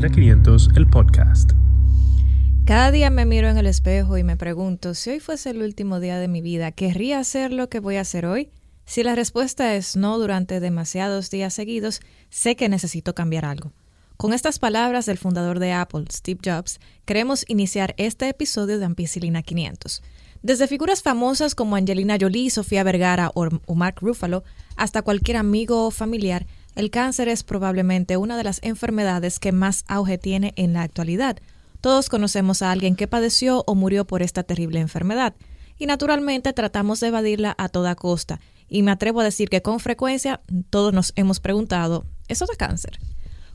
Ampicilina 500, el podcast. Cada día me miro en el espejo y me pregunto, si hoy fuese el último día de mi vida, ¿querría hacer lo que voy a hacer hoy? Si la respuesta es no durante demasiados días seguidos, sé que necesito cambiar algo. Con estas palabras del fundador de Apple, Steve Jobs, queremos iniciar este episodio de Ampicilina 500. Desde figuras famosas como Angelina Jolie, Sofía Vergara o Mark Ruffalo, hasta cualquier amigo o familiar, el cáncer es probablemente una de las enfermedades que más auge tiene en la actualidad. Todos conocemos a alguien que padeció o murió por esta terrible enfermedad, y naturalmente tratamos de evadirla a toda costa, y me atrevo a decir que con frecuencia todos nos hemos preguntado, ¿eso da cáncer?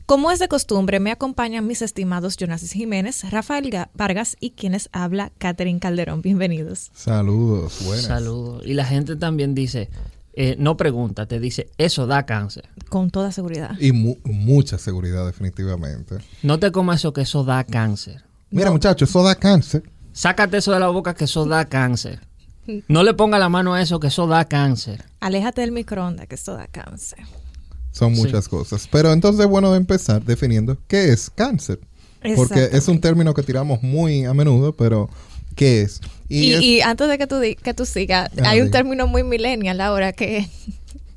Como es de costumbre, me acompañan mis estimados Jonas Jiménez, Rafael Vargas y quienes habla Catherine Calderón. Bienvenidos. Saludos, buenas. Saludos. Y la gente también dice, eh, no pregunta, te dice, eso da cáncer. Con toda seguridad. Y mucha seguridad, definitivamente. No te comas eso, que eso da cáncer. Mira, muchachos, eso da cáncer. Sácate eso de la boca, que eso da cáncer. No le ponga la mano a eso, que eso da cáncer. Aléjate del microondas, que eso da cáncer. Son muchas cosas. Pero entonces es bueno empezar definiendo qué es cáncer. Porque es un término que tiramos muy a menudo, pero ¿qué es? Y, antes de que tú, que tú sigas, ah, hay un término muy millennial ahora que,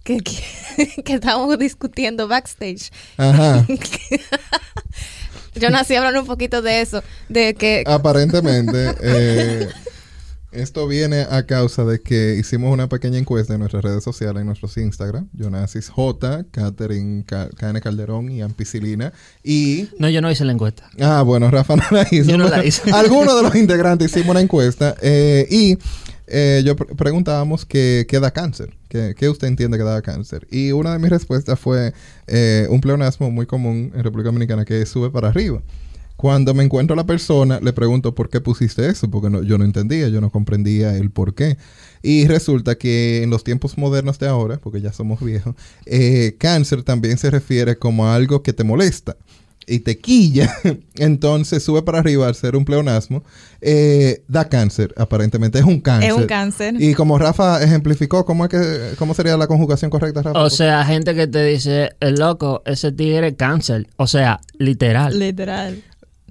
que, que, estamos discutiendo backstage. Ajá. Yo nací hablando un poquito de eso, de que... Aparentemente, eh, esto viene a causa de que hicimos una pequeña encuesta en nuestras redes sociales, en nuestros Instagram. Jonasis J, Catherine Calderón y Ampicilina. Y. No, yo no hice la encuesta. Ah, bueno, Rafa no la hizo. Yo no la hice. Algunos de los integrantes hicimos una encuesta eh, y eh, yo preguntábamos qué, da cáncer. ¿Qué, usted entiende que da cáncer? Y una de mis respuestas fue eh, un pleonasmo muy común en República Dominicana que sube para arriba. Cuando me encuentro a la persona, le pregunto por qué pusiste eso, porque yo no entendía, yo no comprendía el por qué. Y resulta que en los tiempos modernos de ahora, porque ya somos viejos, eh, cáncer también se refiere como a algo que te molesta y te quilla, entonces sube para arriba al ser un pleonasmo, eh, da cáncer, aparentemente. Es un cáncer. Es un cáncer. Y como Rafa ejemplificó, ¿cómo, es que, cómo sería la conjugación correcta, Rafa? O sea, gente que te dice, el loco, ese tigre cáncer. O sea, literal. Literal.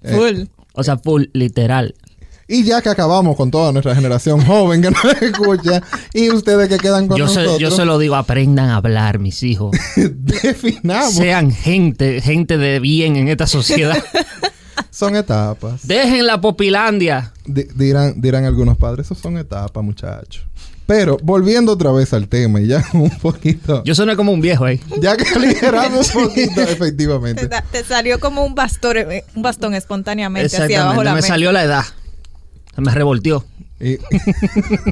Eh, full. O sea, full, literal. Y ya que acabamos con toda nuestra generación joven que nos escucha y ustedes que quedan con nosotros. yo se lo digo, aprendan a hablar, mis hijos. Definamos. Sean gente, gente de bien en esta sociedad. son etapas. Dejen la popilandia. dirán, dirán algunos padres, eso son etapas, muchachos. Pero volviendo otra vez al tema y ya un poquito. Yo soné como un viejo ahí. Ya que aligeramos un poquito, efectivamente. Te, salió como un bastón, eh, un bastón espontáneamente hacia abajo la Me salió la edad. Me revolteó.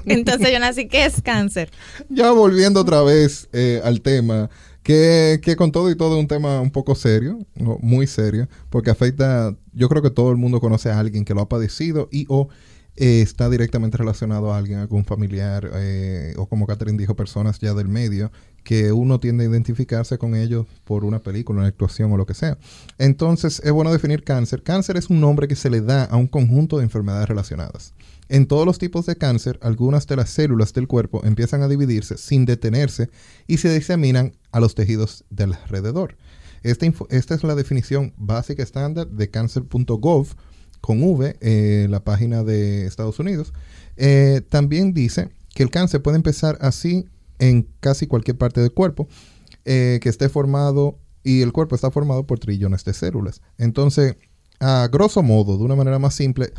Entonces yo nací, ¿qué es cáncer? Ya volviendo otra vez eh, al tema, que, que, con todo y todo es un tema un poco serio, muy serio, porque afecta, yo creo que todo el mundo conoce a alguien que lo ha padecido y o eh, está directamente relacionado a alguien, algún familiar, eh, o como Catherine dijo, personas ya del medio, que uno tiende a identificarse con ellos por una película, una actuación o lo que sea. Entonces, es bueno definir cáncer. Cáncer es un nombre que se le da a un conjunto de enfermedades relacionadas. En todos los tipos de cáncer, algunas de las células del cuerpo empiezan a dividirse sin detenerse y se diseminan a los tejidos del alrededor. Esta, esta es la definición básica estándar de cáncer.gov con V, eh, la página de Estados Unidos, eh, también dice que el cáncer puede empezar así en casi cualquier parte del cuerpo, eh, que esté formado y el cuerpo está formado por trillones de células. Entonces, a grosso modo, de una manera más simple,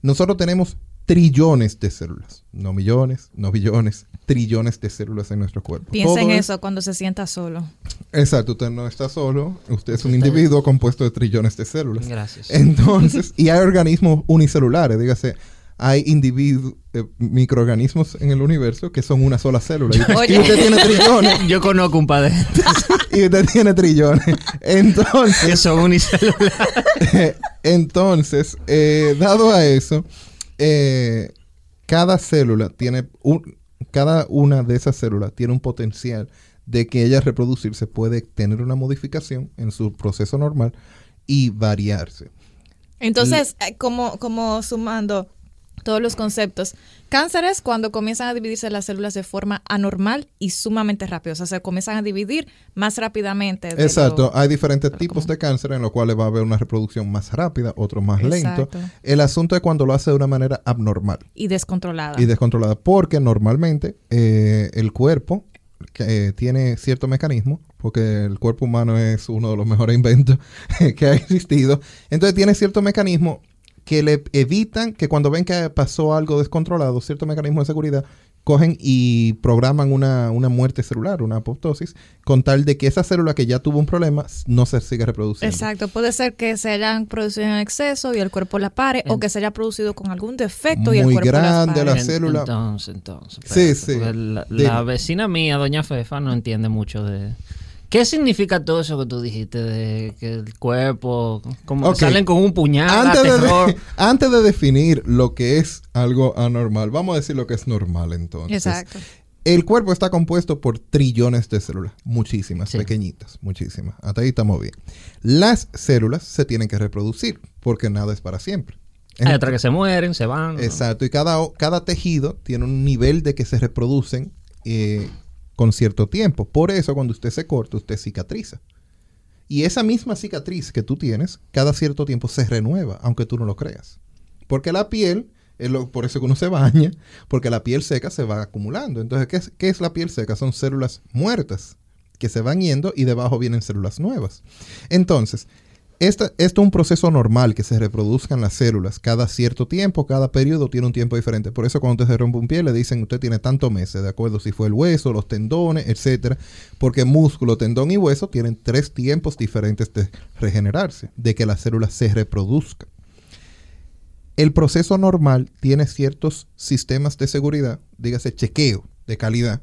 nosotros tenemos trillones de células, no millones, no billones, trillones de células en nuestro cuerpo. Piensa en eso cuando se sienta solo. Exacto, usted no está solo, usted es un individuo compuesto de trillones de células. Gracias. Entonces, y hay organismos unicelulares, dígase, hay individuos, eh, microorganismos en el universo que son una sola célula. Y, usted tiene trillones. Yo conozco un padre. y usted tiene trillones. Entonces. Que son unicelulares. entonces, eh, dado a eso, eh, cada célula tiene un, cada una de esas células tiene un potencial de que ella reproducirse puede tener una modificación en su proceso normal y variarse. Entonces, eh, como, como sumando, todos los conceptos. Cáncer es cuando comienzan a dividirse las células de forma anormal y sumamente rápida. O sea, se comienzan a dividir más rápidamente. Exacto, lo- hay diferentes tipos común. de cáncer en los cuales va a haber una reproducción más rápida, otro más lento. Exacto. El asunto es cuando lo hace de una manera abnormal Y descontrolada. y descontrolada, porque normalmente eh, el cuerpo que, eh, tiene cierto mecanismo, porque el cuerpo humano es uno de los mejores inventos que ha existido, entonces tiene cierto mecanismo que le evitan que cuando ven que pasó algo descontrolado, cierto mecanismo de seguridad, cogen y programan una, una muerte celular, una apoptosis, con tal de que esa célula que ya tuvo un problema no se siga reproduciendo. Exacto, puede ser que se hayan producido en exceso y el cuerpo la pare, o que se haya producido con algún defecto y el cuerpo grande pare. la célula. Entonces, entonces. Sí, espérate, sí. La, la vecina mía, doña Fefa, no entiende mucho de... ¿Qué significa todo eso que tú dijiste de que el cuerpo, como salen con un puñal, antes, de, terror? antes de definir lo que es algo anormal, vamos a decir lo que es normal entonces. Exacto. El cuerpo está compuesto por trillones de células, muchísimas, Sí. pequeñitas, muchísimas. Hasta ahí estamos bien. Las células se tienen que reproducir porque nada es para siempre. Hay otras que se mueren, se van. Exacto, y cada, cada tejido tiene un nivel de que se reproducen eh, con cierto tiempo. Por eso cuando usted se corta, usted cicatriza. Y esa misma cicatriz que tú tienes, cada cierto tiempo se renueva, aunque tú no lo creas. Porque la piel, es lo- por eso que uno se baña, porque la piel seca se va acumulando. Entonces, ¿qué es, qué es la piel seca? Son células muertas que se van yendo y debajo vienen células nuevas. Entonces, esto es un proceso normal que se reproduzcan las células cada cierto tiempo, cada periodo tiene un tiempo diferente. Por eso cuando usted se rompe un pie le dicen usted tiene tantos meses, de acuerdo si fue el hueso, los tendones, etcétera, porque músculo, tendón y hueso tienen tres tiempos diferentes de regenerarse, de que las células se reproduzcan. El proceso normal tiene ciertos sistemas de seguridad, dígase chequeo de calidad,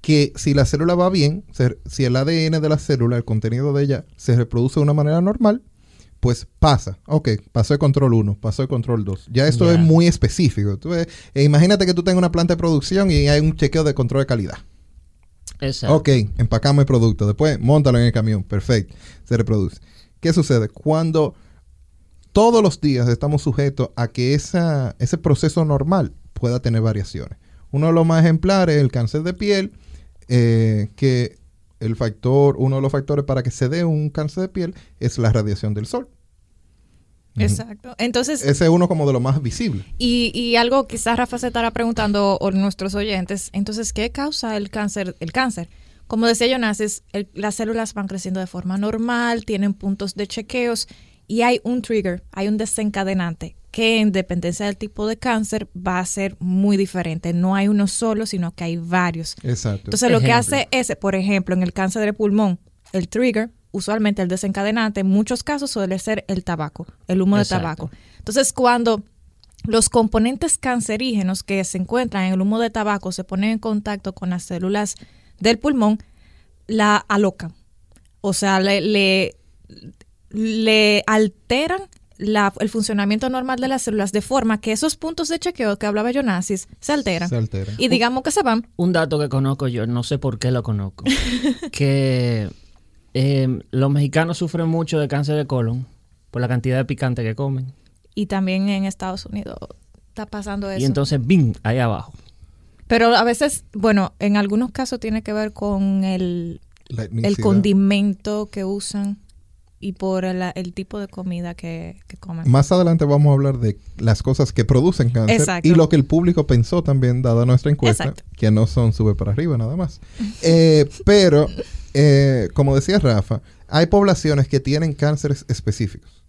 que si la célula va bien, se- si el ADN de la célula, el contenido de ella, se reproduce de una manera normal, pues pasa. Ok, pasó el control 1, pasó el control 2. Ya esto es muy específico. Tú e imagínate que tú tengas una planta de producción y hay un chequeo de control de calidad. Exacto. Ok, empacamos el producto. Después, montalo en el camión. Perfecto. Se reproduce. ¿Qué sucede? Cuando todos los días estamos sujetos a que esa, ese proceso normal pueda tener variaciones. Uno de los más ejemplares es el cáncer de piel, eh, que el factor, uno de los factores para que se dé un cáncer de piel es la radiación del sol. Exacto. Entonces, Ese es uno como de los más visibles. y, y algo quizás Rafa se estará preguntando o nuestros oyentes, entonces, ¿qué causa el cáncer? El cáncer. Como decía Jonasis, el- las células van creciendo de forma normal, tienen puntos de chequeos y hay un trigger, hay un desencadenante que en dependencia del tipo de cáncer va a ser muy diferente. No hay uno solo, sino que hay varios. Exacto. Entonces, lo que hace ese, por ejemplo, en el cáncer de pulmón, el trigger, usualmente el desencadenante, en muchos casos suele ser el tabaco, el humo Exacto. de tabaco. Entonces, cuando los componentes cancerígenos que se encuentran en el humo de tabaco se ponen en contacto con las células del pulmón, la alocan. O sea, le, le, le alteran la- el funcionamiento normal de las células de forma que esos puntos de chequeo que hablaba Jonasis se alteran. Se altera. Y digamos que se van. Un dato que conozco yo, no sé por qué lo conozco, que eh, los mexicanos sufren mucho de cáncer de colon por la cantidad de picante que comen. Y también en Estados Unidos está pasando eso. Y entonces, ¡bing! Ahí abajo. Pero a veces, bueno, en algunos casos tiene que ver con el, el condimento que usan y por el, el tipo de comida que, que comen. Más adelante vamos a hablar de las cosas que producen cáncer Exacto. y lo que el público pensó también, dada nuestra encuesta, Exacto. que no son sube para arriba nada más. Eh, pero, eh, como decía Rafa, hay poblaciones que tienen cánceres específicos.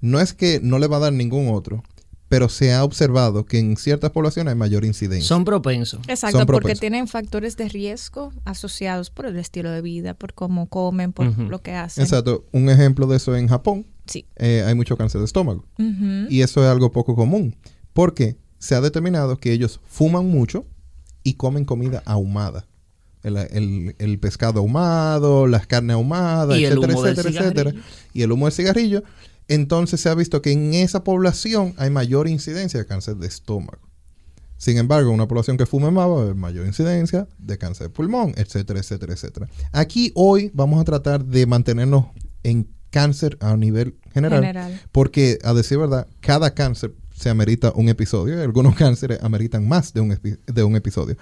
No es que no le va a dar ningún otro, pero se ha observado que en ciertas poblaciones hay mayor incidencia. Son propensos. Exacto, son porque tienen factores de riesgo asociados por el estilo de vida, por cómo comen, por lo que hacen. Exacto. Un ejemplo de eso en Japón, Sí. eh, hay mucho cáncer de estómago. Y eso es algo poco común, porque se ha determinado que ellos fuman mucho y comen comida ahumada. El, el- el pescado ahumado, las carnes ahumadas, Y el etcétera, etcétera, etcétera. Y el humo del cigarrillo. Entonces se ha visto que en esa población hay mayor incidencia de cáncer de estómago. Sin embargo, una población que fume más va a haber mayor incidencia de cáncer de pulmón, etcétera, etcétera, etcétera. Aquí hoy vamos a tratar de mantenernos en cáncer a nivel general. General. Porque, a decir verdad, cada cáncer se amerita un episodio y algunos cánceres ameritan más de un, de un episodio.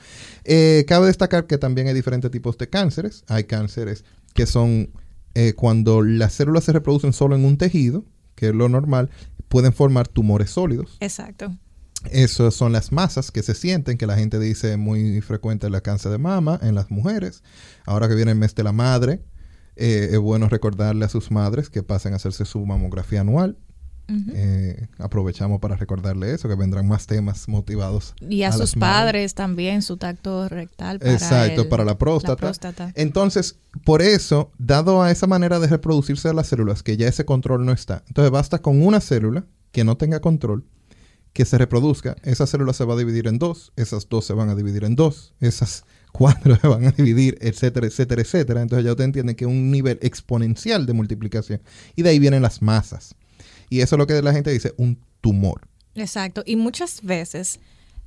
Eh, cabe destacar que también hay diferentes tipos de cánceres. Hay cánceres que son eh, cuando las células se reproducen solo en un tejido, que es lo normal, pueden formar tumores sólidos. Exacto. Esas son las masas que se sienten, que la gente dice muy frecuente la cáncer de mama en las mujeres. Ahora que viene el mes de la madre, eh, es bueno recordarle a sus madres que pasen a hacerse su mamografía anual. Eh, aprovechamos para recordarle eso, que vendrán más temas motivados. Y a, sus padres también, su tacto rectal. Para Exacto, para la próstata. Entonces, por eso, dado a esa manera de reproducirse de las células, que ya ese control no está, entonces basta con una célula que no tenga control que se reproduzca, esa célula se va a dividir en dos, esas dos se van a dividir en dos, esas cuatro se van a dividir, etcétera, etcétera, etcétera. Entonces ya usted entiende que es un nivel exponencial de multiplicación. Y de ahí vienen las masas. Y eso es lo que la gente dice, un tumor. Exacto. Y muchas veces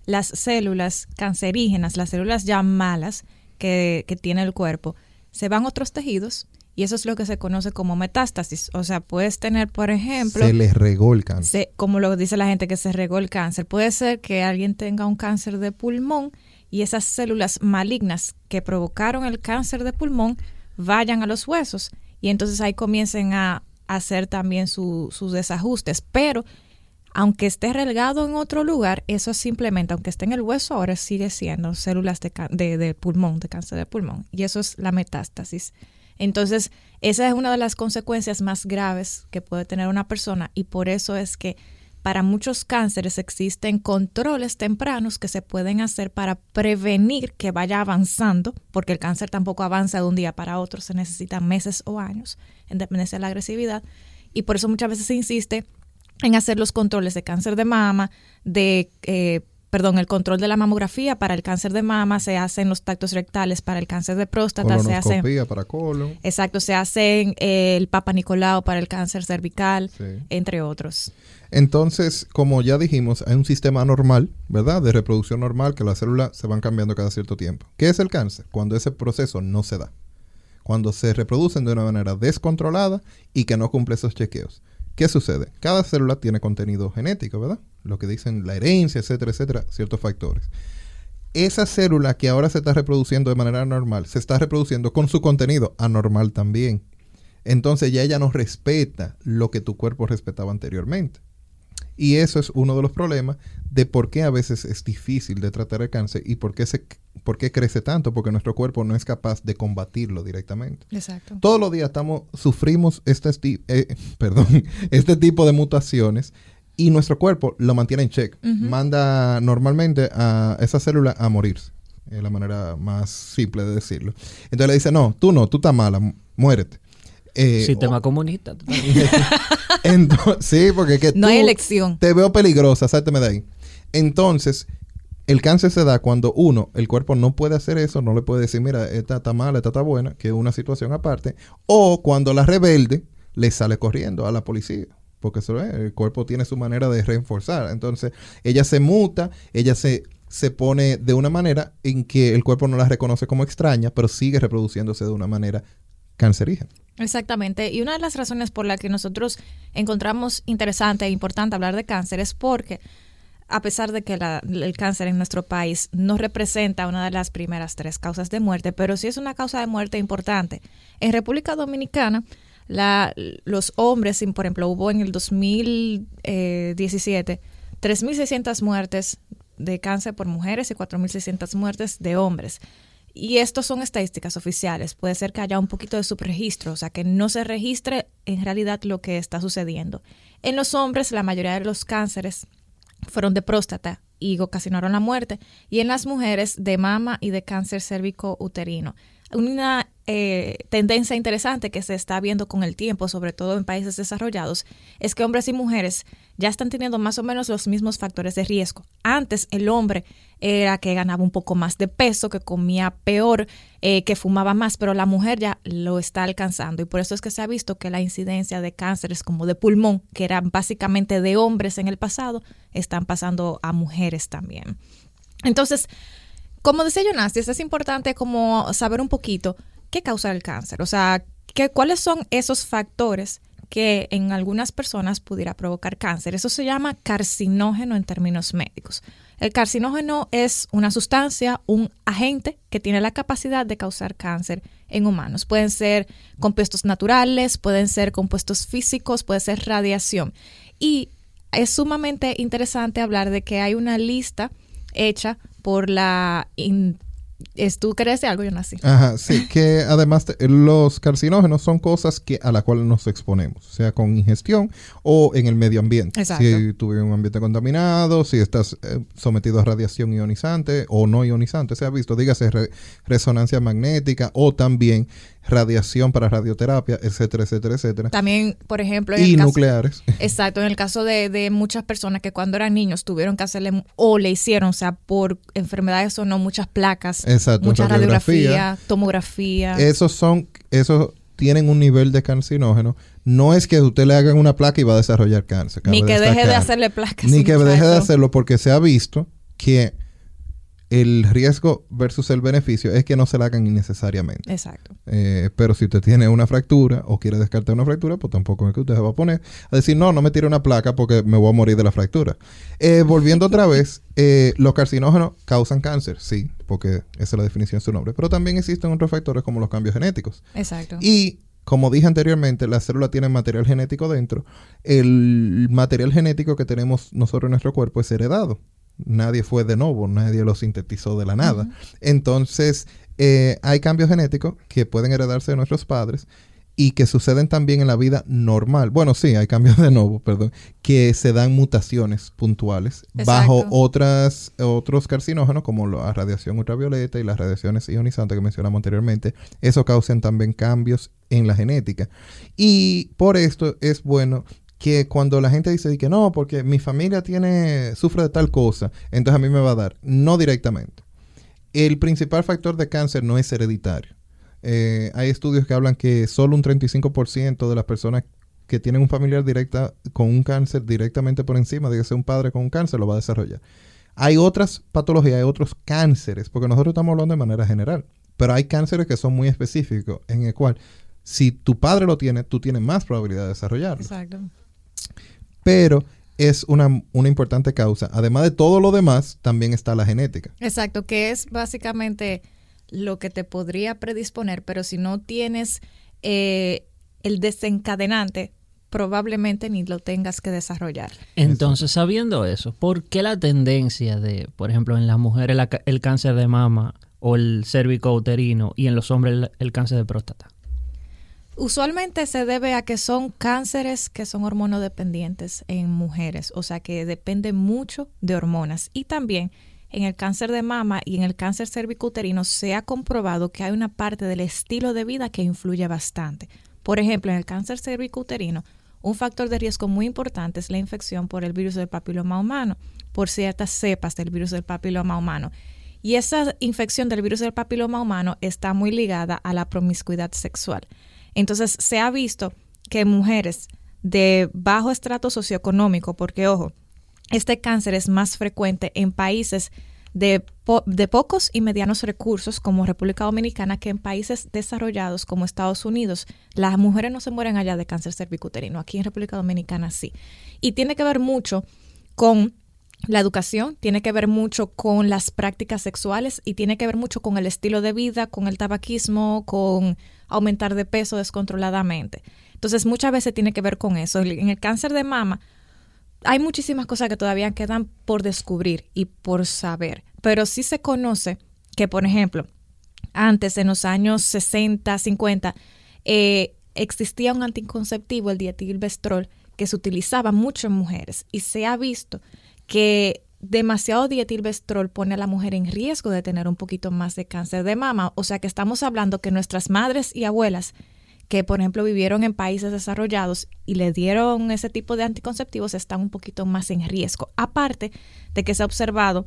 las células cancerígenas, las células ya malas que, que tiene el cuerpo, se van a otros tejidos y eso es lo que se conoce como metástasis. O sea, puedes tener, por ejemplo... Se les regó el cáncer. como lo dice la gente que se regó el cáncer. Puede ser que alguien tenga un cáncer de pulmón y esas células malignas que provocaron el cáncer de pulmón vayan a los huesos y entonces ahí comiencen a hacer también sus desajustes. Pero aunque esté relegado en otro lugar, eso simplemente, aunque esté en el hueso, ahora sigue siendo células de, de pulmón, de cáncer de pulmón. Y eso es la metástasis. Entonces, esa es una de las consecuencias más graves que puede tener una persona y por eso es que para muchos cánceres existen controles tempranos que se pueden hacer para prevenir que vaya avanzando, porque el cáncer tampoco avanza de un día para otro, se necesitan meses o años, en dependencia de la agresividad. Y por eso muchas veces se insiste en hacer los controles de cáncer de mama, de eh, perdón, el control de la mamografía para el cáncer de mama, se hacen los tactos rectales para el cáncer de próstata, se hace para colon. Exacto, se hacen eh, el Papa Nicolau para el cáncer cervical, entre otros. Entonces, como ya dijimos, hay un sistema normal, ¿verdad? De reproducción normal que las células se van cambiando cada cierto tiempo. ¿Qué es el cáncer? Cuando ese proceso no se da. Cuando se reproducen de una manera descontrolada y que no cumple esos chequeos. ¿Qué sucede? Cada célula tiene contenido genético, ¿verdad? Lo que dicen la herencia, etcétera, etcétera, ciertos factores. Esa célula que ahora se está reproduciendo de manera normal, se está reproduciendo con su contenido anormal también. Entonces ya ella no respeta lo que tu cuerpo respetaba anteriormente. Y eso es uno de los problemas de por qué a veces es difícil de tratar el cáncer y por qué, se, por qué crece tanto, porque nuestro cuerpo no es capaz de combatirlo directamente. Exacto. Todos los días estamos, sufrimos este, eh, perdón, este tipo de mutaciones y nuestro cuerpo lo mantiene en check. Manda normalmente a esa célula a morirse. Es la manera más simple de decirlo. Entonces le dice, no, tú no, tú estás mala, muérete. Eh, Sistema comunista. sí, porque que no hay elección. Te veo peligrosa, sálteme de ahí. Entonces, el cáncer se da cuando uno, el cuerpo no puede hacer eso, no le puede decir, mira, esta está mala, esta está buena, que es una situación aparte, o cuando la rebelde le sale corriendo a la policía, porque eso el cuerpo tiene su manera de reforzar. Entonces, ella se muta, ella se, se pone de una manera en que el cuerpo no la reconoce como extraña, pero sigue reproduciéndose de una manera cancerígena. Exactamente. Y una de las razones por la que nosotros encontramos interesante e importante hablar de cáncer es porque a pesar de que el cáncer en nuestro país no representa una de las primeras tres causas de muerte, pero sí es una causa de muerte importante. En República Dominicana, los hombres, por ejemplo, hubo en el 2017 3.600 muertes de cáncer por mujeres y 4.600 muertes de hombres. Y estos son estadísticas oficiales. Puede ser que haya un poquito de subregistro, o sea, que no se registre en realidad lo que está sucediendo. En los hombres, la mayoría de los cánceres fueron de próstata y ocasionaron la muerte. Y en las mujeres, de mama y de cáncer cérvico uterino. Una eh, tendencia interesante que se está viendo con el tiempo, sobre todo en países desarrollados, es que hombres y mujeres ya están teniendo más o menos los mismos factores de riesgo. Antes el hombre era que ganaba un poco más de peso, que comía peor, eh, que fumaba más, pero la mujer ya lo está alcanzando y por eso es que se ha visto que la incidencia de cánceres como de pulmón, que eran básicamente de hombres en el pasado, están pasando a mujeres también. Entonces, como decía Jonas, es importante como saber un poquito qué causa el cáncer, o sea, ¿qué, cuáles son esos factores que en algunas personas pudiera provocar cáncer. Eso se llama carcinógeno en términos médicos. El carcinógeno es una sustancia, un agente que tiene la capacidad de causar cáncer en humanos. Pueden ser compuestos naturales, pueden ser compuestos físicos, puede ser radiación. Y es sumamente interesante hablar de que hay una lista hecha por la ¿Es tú crees algo, yo nací? Ajá, sí, que además los carcinógenos son cosas que a las cuales nos exponemos, sea con ingestión o en el medio ambiente. Exacto. Si tuve un ambiente contaminado, si estás eh, sometido a radiación ionizante o no ionizante, se ha visto, dígase resonancia magnética o también radiación para radioterapia, etcétera, etcétera, etcétera. También, por ejemplo... y nucleares. exacto, en el caso de, de, muchas personas que cuando eran niños tuvieron que hacerle o le hicieron, o sea, por enfermedades o no, muchas placas, exacto, mucha radiografía, tomografía. Esos son, esos tienen un nivel de carcinógeno. No es que usted le hagan una placa y va a desarrollar cáncer. Ni que deje de hacerle placas. Ni que deje de hacerlo porque se ha visto que el riesgo versus el beneficio es que no se la hagan innecesariamente. Exacto. Eh, pero si usted tiene una fractura o quiere descartar una fractura, pues tampoco es que usted se va a poner a decir, no, no me tire una placa porque me voy a morir de la fractura. Eh, volviendo otra vez, eh, los carcinógenos causan cáncer, sí, porque esa es la definición de su nombre, pero también existen otros factores como los cambios genéticos. Exacto. Y como dije anteriormente, la célula tiene material genético dentro. El material genético que tenemos nosotros en nuestro cuerpo es heredado nadie fue de nuevo, nadie lo sintetizó de la nada. Entonces, eh, hay cambios genéticos que pueden heredarse de nuestros padres y que suceden también en la vida normal. Bueno, sí, hay cambios de nuevo, perdón, que se dan mutaciones puntuales bajo otras, otros carcinógenos como la radiación ultravioleta y las radiaciones ionizantes que mencionamos anteriormente. Eso causan también cambios en la genética. Y por esto es bueno que cuando la gente dice que no, porque mi familia tiene, sufre de tal cosa, entonces a mí me va a dar. No directamente. El principal factor de cáncer no es hereditario. Eh, hay estudios que hablan que solo un 35% de las personas que tienen un familiar directa con un cáncer directamente por encima, dígase un padre con un cáncer, lo va a desarrollar. Hay otras patologías, hay otros cánceres, porque nosotros estamos hablando de manera general, pero hay cánceres que son muy específicos, en el cual si tu padre lo tiene, tú tienes más probabilidad de desarrollarlo. Exacto pero es una, importante causa. Además de todo lo demás, también está la genética. Exacto, que es básicamente lo que te podría predisponer, pero si no tienes eh, el desencadenante, probablemente ni lo tengas que desarrollar. Entonces, sabiendo eso, ¿por qué la tendencia de, por ejemplo, en las mujeres el, cáncer de mama o el cérvico uterino y en los hombres el cáncer de próstata? Usualmente se debe a que son cánceres que son hormonodependientes en mujeres, o sea que depende mucho de hormonas. Y también en el cáncer de mama y en el cáncer cervicuterino se ha comprobado que hay una parte del estilo de vida que influye bastante. Por ejemplo, en el cáncer cervicuterino, un factor de riesgo muy importante es la infección por el virus del papiloma humano, por ciertas cepas del virus del papiloma humano. Y esa infección del virus del papiloma humano está muy ligada a la promiscuidad sexual. Entonces se ha visto que mujeres de bajo estrato socioeconómico, porque ojo, este cáncer es más frecuente en países de, de, pocos y medianos recursos como República Dominicana que en países desarrollados como Estados Unidos. Las mujeres no se mueren allá de cáncer cervicuterino, aquí en República Dominicana sí. Y tiene que ver mucho con la educación, tiene que ver mucho con las prácticas sexuales y tiene que ver mucho con el estilo de vida, con el tabaquismo, con aumentar de peso descontroladamente. Entonces muchas veces tiene que ver con eso. En el cáncer de mama hay muchísimas cosas que todavía quedan por descubrir y por saber, pero sí se conoce que, por ejemplo, antes, en los años 60, 50, eh, existía un anticonceptivo, el dietilvestrol, que se utilizaba mucho en mujeres y se ha visto que demasiado dietilvestrol pone a la mujer en riesgo de tener un poquito más de cáncer de mama. O sea que estamos hablando que nuestras madres y abuelas que, por ejemplo, vivieron en países desarrollados y le dieron ese tipo de anticonceptivos están un poquito más en riesgo. Aparte de que se ha observado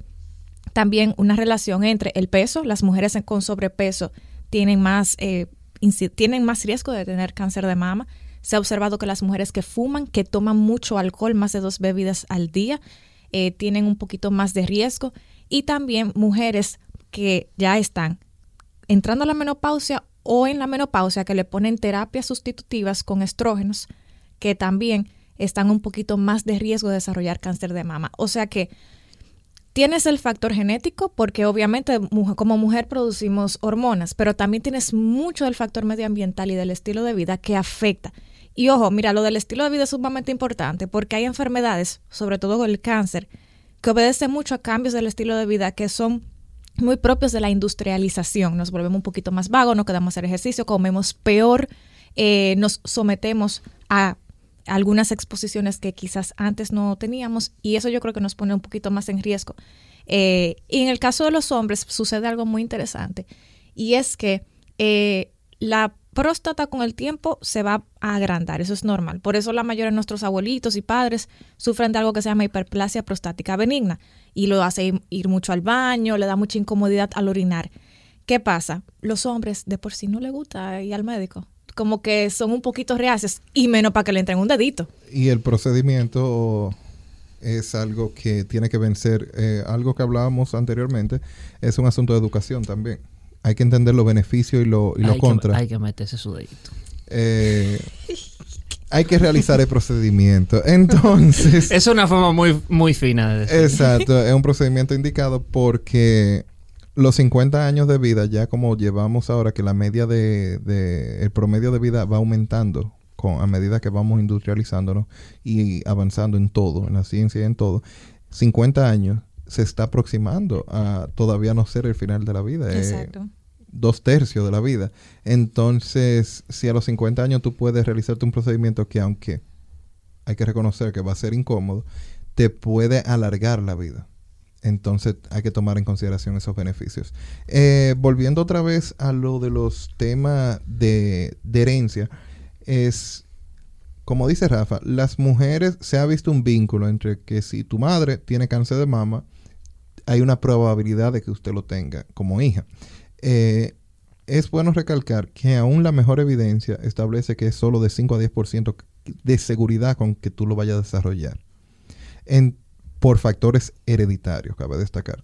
también una relación entre el peso, las mujeres con sobrepeso tienen más, eh, tienen más riesgo de tener cáncer de mama. Se ha observado que las mujeres que fuman, que toman mucho alcohol, más de dos bebidas al día, eh, tienen un poquito más de riesgo y también mujeres que ya están entrando a la menopausia o en la menopausia que le ponen terapias sustitutivas con estrógenos que también están un poquito más de riesgo de desarrollar cáncer de mama. O sea que tienes el factor genético porque obviamente como mujer producimos hormonas, pero también tienes mucho del factor medioambiental y del estilo de vida que afecta. Y ojo, mira, lo del estilo de vida es sumamente importante porque hay enfermedades, sobre todo el cáncer, que obedecen mucho a cambios del estilo de vida que son muy propios de la industrialización. Nos volvemos un poquito más vagos, no quedamos a hacer ejercicio, comemos peor, eh, nos sometemos a algunas exposiciones que quizás antes no teníamos y eso yo creo que nos pone un poquito más en riesgo. Eh, y en el caso de los hombres sucede algo muy interesante y es que eh, la próstata con el tiempo se va a agrandar, eso es normal. Por eso la mayoría de nuestros abuelitos y padres sufren de algo que se llama hiperplasia prostática benigna y lo hace ir mucho al baño, le da mucha incomodidad al orinar. ¿Qué pasa? Los hombres de por sí no les gusta ir al médico. Como que son un poquito reacios y menos para que le entren un dedito. Y el procedimiento es algo que tiene que vencer. Eh, algo que hablábamos anteriormente es un asunto de educación también hay que entender los beneficios y los lo contras. Hay que meterse su dedito. Eh, hay que realizar el procedimiento. Entonces. es una forma muy, muy fina de decir. Exacto. Es un procedimiento indicado porque los 50 años de vida, ya como llevamos ahora, que la media de, de el promedio de vida va aumentando con, a medida que vamos industrializándonos y avanzando en todo, en la ciencia y en todo. 50 años se está aproximando a todavía no ser el final de la vida. Exacto. dos tercios de la vida. Entonces, si a los 50 años tú puedes realizarte un procedimiento que aunque hay que reconocer que va a ser incómodo, te puede alargar la vida. Entonces hay que tomar en consideración esos beneficios. Eh, volviendo otra vez a lo de los temas de, de herencia, es como dice Rafa, las mujeres se ha visto un vínculo entre que si tu madre tiene cáncer de mama, hay una probabilidad de que usted lo tenga como hija. Eh, es bueno recalcar que aún la mejor evidencia establece que es solo de 5 a 10% de seguridad con que tú lo vayas a desarrollar. Por factores hereditarios, cabe destacar.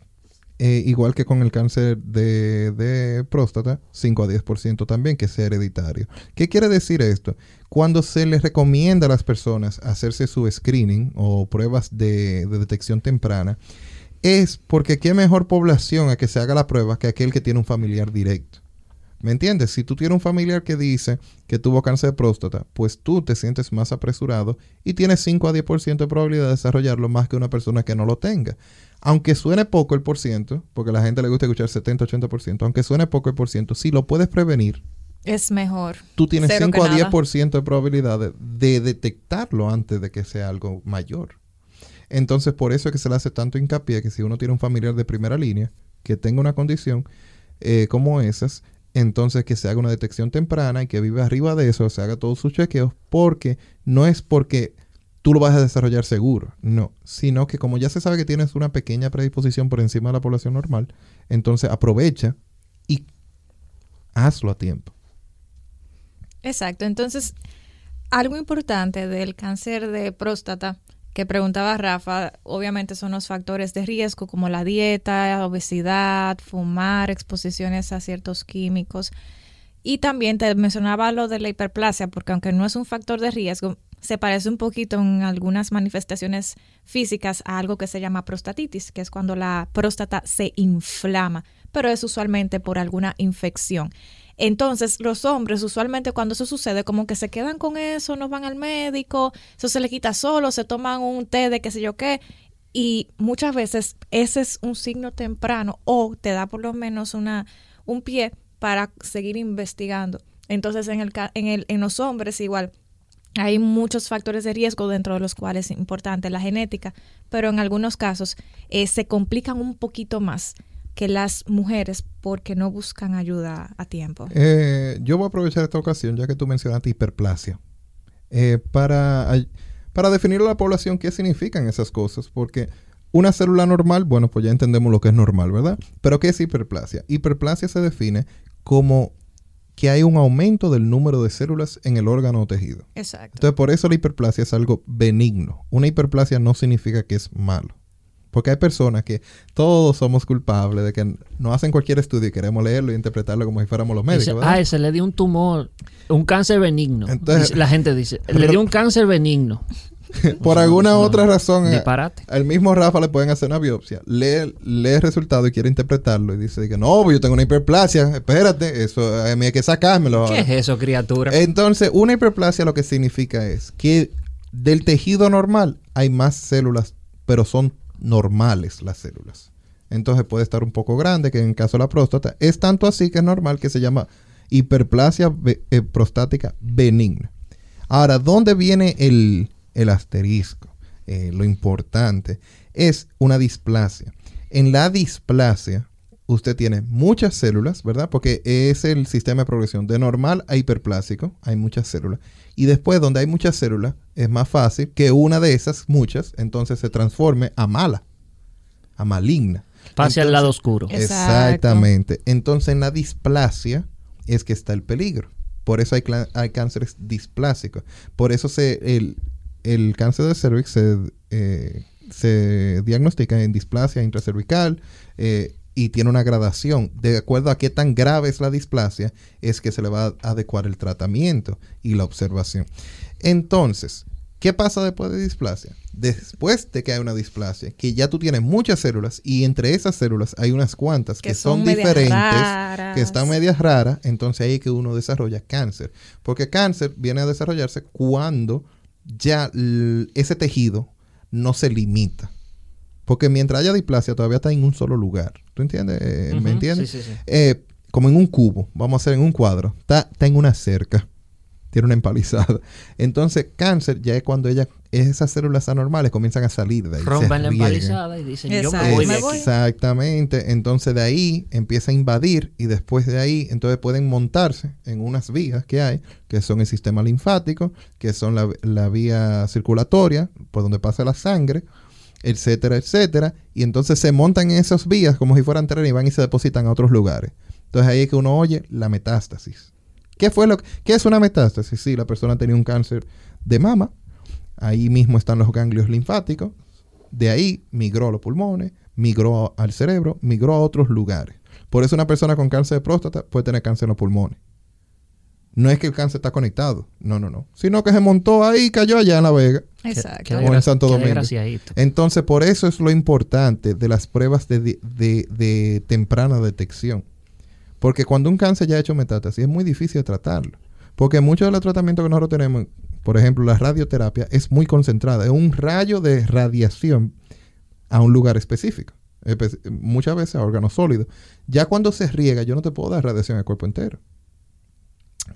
Eh, igual que con el cáncer de, próstata, 5 a 10% también que sea hereditario. ¿Qué quiere decir esto? Cuando se les recomienda a las personas hacerse su screening o pruebas de detección temprana, es porque qué mejor población a que se haga la prueba que aquel que tiene un familiar directo. ¿Me entiendes? Si tú tienes un familiar que dice que tuvo cáncer de próstata, pues tú te sientes más apresurado y tienes 5 a 10% de probabilidad de desarrollarlo más que una persona que no lo tenga. Aunque suene poco el por ciento, porque a la gente le gusta escuchar 70-80%, aunque suene poco el por ciento, si lo puedes prevenir, es mejor. Tú tienes 5 a 10% de probabilidad de detectarlo antes de que sea algo mayor. Entonces, por eso es que se le hace tanto hincapié que si uno tiene un familiar de primera línea que tenga una condición eh, como esas, entonces que se haga una detección temprana y que vive arriba de eso, se haga todos sus chequeos, porque no es porque tú lo vas a desarrollar seguro, no, sino que como ya se sabe que tienes una pequeña predisposición por encima de la población normal, entonces aprovecha y hazlo a tiempo. Exacto, entonces algo importante del cáncer de próstata que preguntaba Rafa, obviamente son los factores de riesgo como la dieta, obesidad, fumar, exposiciones a ciertos químicos. Y también te mencionaba lo de la hiperplasia, porque aunque no es un factor de riesgo, se parece un poquito en algunas manifestaciones físicas a algo que se llama prostatitis, que es cuando la próstata se inflama, pero es usualmente por alguna infección. Entonces, los hombres usualmente cuando eso sucede, como que se quedan con eso, no van al médico, eso se le quita solo, se toman un té de qué sé yo qué, y muchas veces ese es un signo temprano o te da por lo menos una, un pie para seguir investigando. Entonces, en, el, en, el, en los hombres igual, hay muchos factores de riesgo dentro de los cuales es importante la genética, pero en algunos casos eh, se complican un poquito más que las mujeres porque no buscan ayuda a tiempo. Eh, yo voy a aprovechar esta ocasión, ya que tú mencionaste hiperplasia, eh, para, para definir a la población qué significan esas cosas, porque una célula normal, bueno, pues ya entendemos lo que es normal, ¿verdad? Pero ¿qué es hiperplasia? Hiperplasia se define como que hay un aumento del número de células en el órgano o tejido. Exacto. Entonces, por eso la hiperplasia es algo benigno. Una hiperplasia no significa que es malo. Porque hay personas que todos somos culpables de que no hacen cualquier estudio y queremos leerlo y interpretarlo como si fuéramos los médicos. Dice, ¿verdad? ah, ese le dio un tumor, un cáncer benigno. Entonces- Dice- la gente dice, le dio un cáncer benigno. Por alguna otra razón, eh, Disparate. al mismo Rafa le pueden hacer una biopsia, lee, lee el resultado y quiere interpretarlo y dice que no, yo tengo una hiperplasia, espérate, eso a mí hay que sacármelo. ¿Qué ahora". es eso, criatura? Entonces, una hiperplasia lo que significa es que del tejido normal hay más células, pero son normales las células. Entonces puede estar un poco grande, que en el caso de la próstata es tanto así que es normal que se llama hiperplasia eh, prostática benigna. Ahora, ¿dónde viene el, el asterisco? Eh, lo importante es una displasia. En la displasia, usted tiene muchas células, ¿verdad? Porque es el sistema de progresión de normal a hiperplásico, hay muchas células. Y después, donde hay muchas células, es más fácil que una de esas, muchas, entonces se transforme a mala, a maligna. Pase al lado oscuro. Exacto. Exactamente. Entonces, en la displasia es que está el peligro. Por eso hay, hay cánceres displásicos. Por eso se, el, el cáncer de cervix se, eh, se diagnostica en displasia intracervical eh, y tiene una gradación. De acuerdo a qué tan grave es la displasia, es que se le va a adecuar el tratamiento y la observación. Entonces, ¿qué pasa después de displasia? Después de que hay una displasia, que ya tú tienes muchas células y entre esas células hay unas cuantas que, Que son, diferentes, raras. que están medias raras, entonces ahí es que uno desarrolla cáncer. Porque cáncer viene a desarrollarse cuando ya ese tejido no se limita. Porque mientras haya displasia todavía está en un solo lugar. ¿Tú entiendes? Eh, ¿Me entiendes? sí, sí, sí. Eh, como en un cubo, vamos a hacer en un cuadro, está, está en una cerca, tiene una empalizada. Entonces, cáncer ya es cuando ella, esas células anormales comienzan a salir de ahí. Rompen la empalizada y dicen, yo me Exacto. voy de aquí. Exactamente. Entonces de ahí empieza a invadir y después de ahí entonces pueden montarse en unas vías que hay, que son el sistema linfático, que son la, la vía circulatoria, por donde pasa la sangre, etcétera, etcétera. Y entonces se montan en esas vías como si fueran terrenos y van y se depositan a otros lugares. Entonces ahí es que uno oye la metástasis. ¿Qué fue lo que- qué es una metástasis? Sí, la persona tenía un cáncer de mama, ahí mismo están los ganglios linfáticos, de ahí migró a los pulmones, migró al cerebro, migró a otros lugares. Por eso una persona con cáncer de próstata puede tener cáncer en los pulmones. No es que el cáncer está conectado, no, no, no. Sino que se montó ahí y cayó allá en La Vega. Exacto. O en Santo Domingo. Entonces, por eso es lo importante de las pruebas de, de- de- de temprana detección. Porque cuando un cáncer ya ha hecho metástasis, es muy difícil tratarlo. Porque muchos de los tratamientos que nosotros tenemos, por ejemplo, la radioterapia, es muy concentrada. Es un rayo de radiación a un lugar específico. Espe- muchas veces a órganos sólidos. Ya cuando se riega, yo no te puedo dar radiación al cuerpo entero.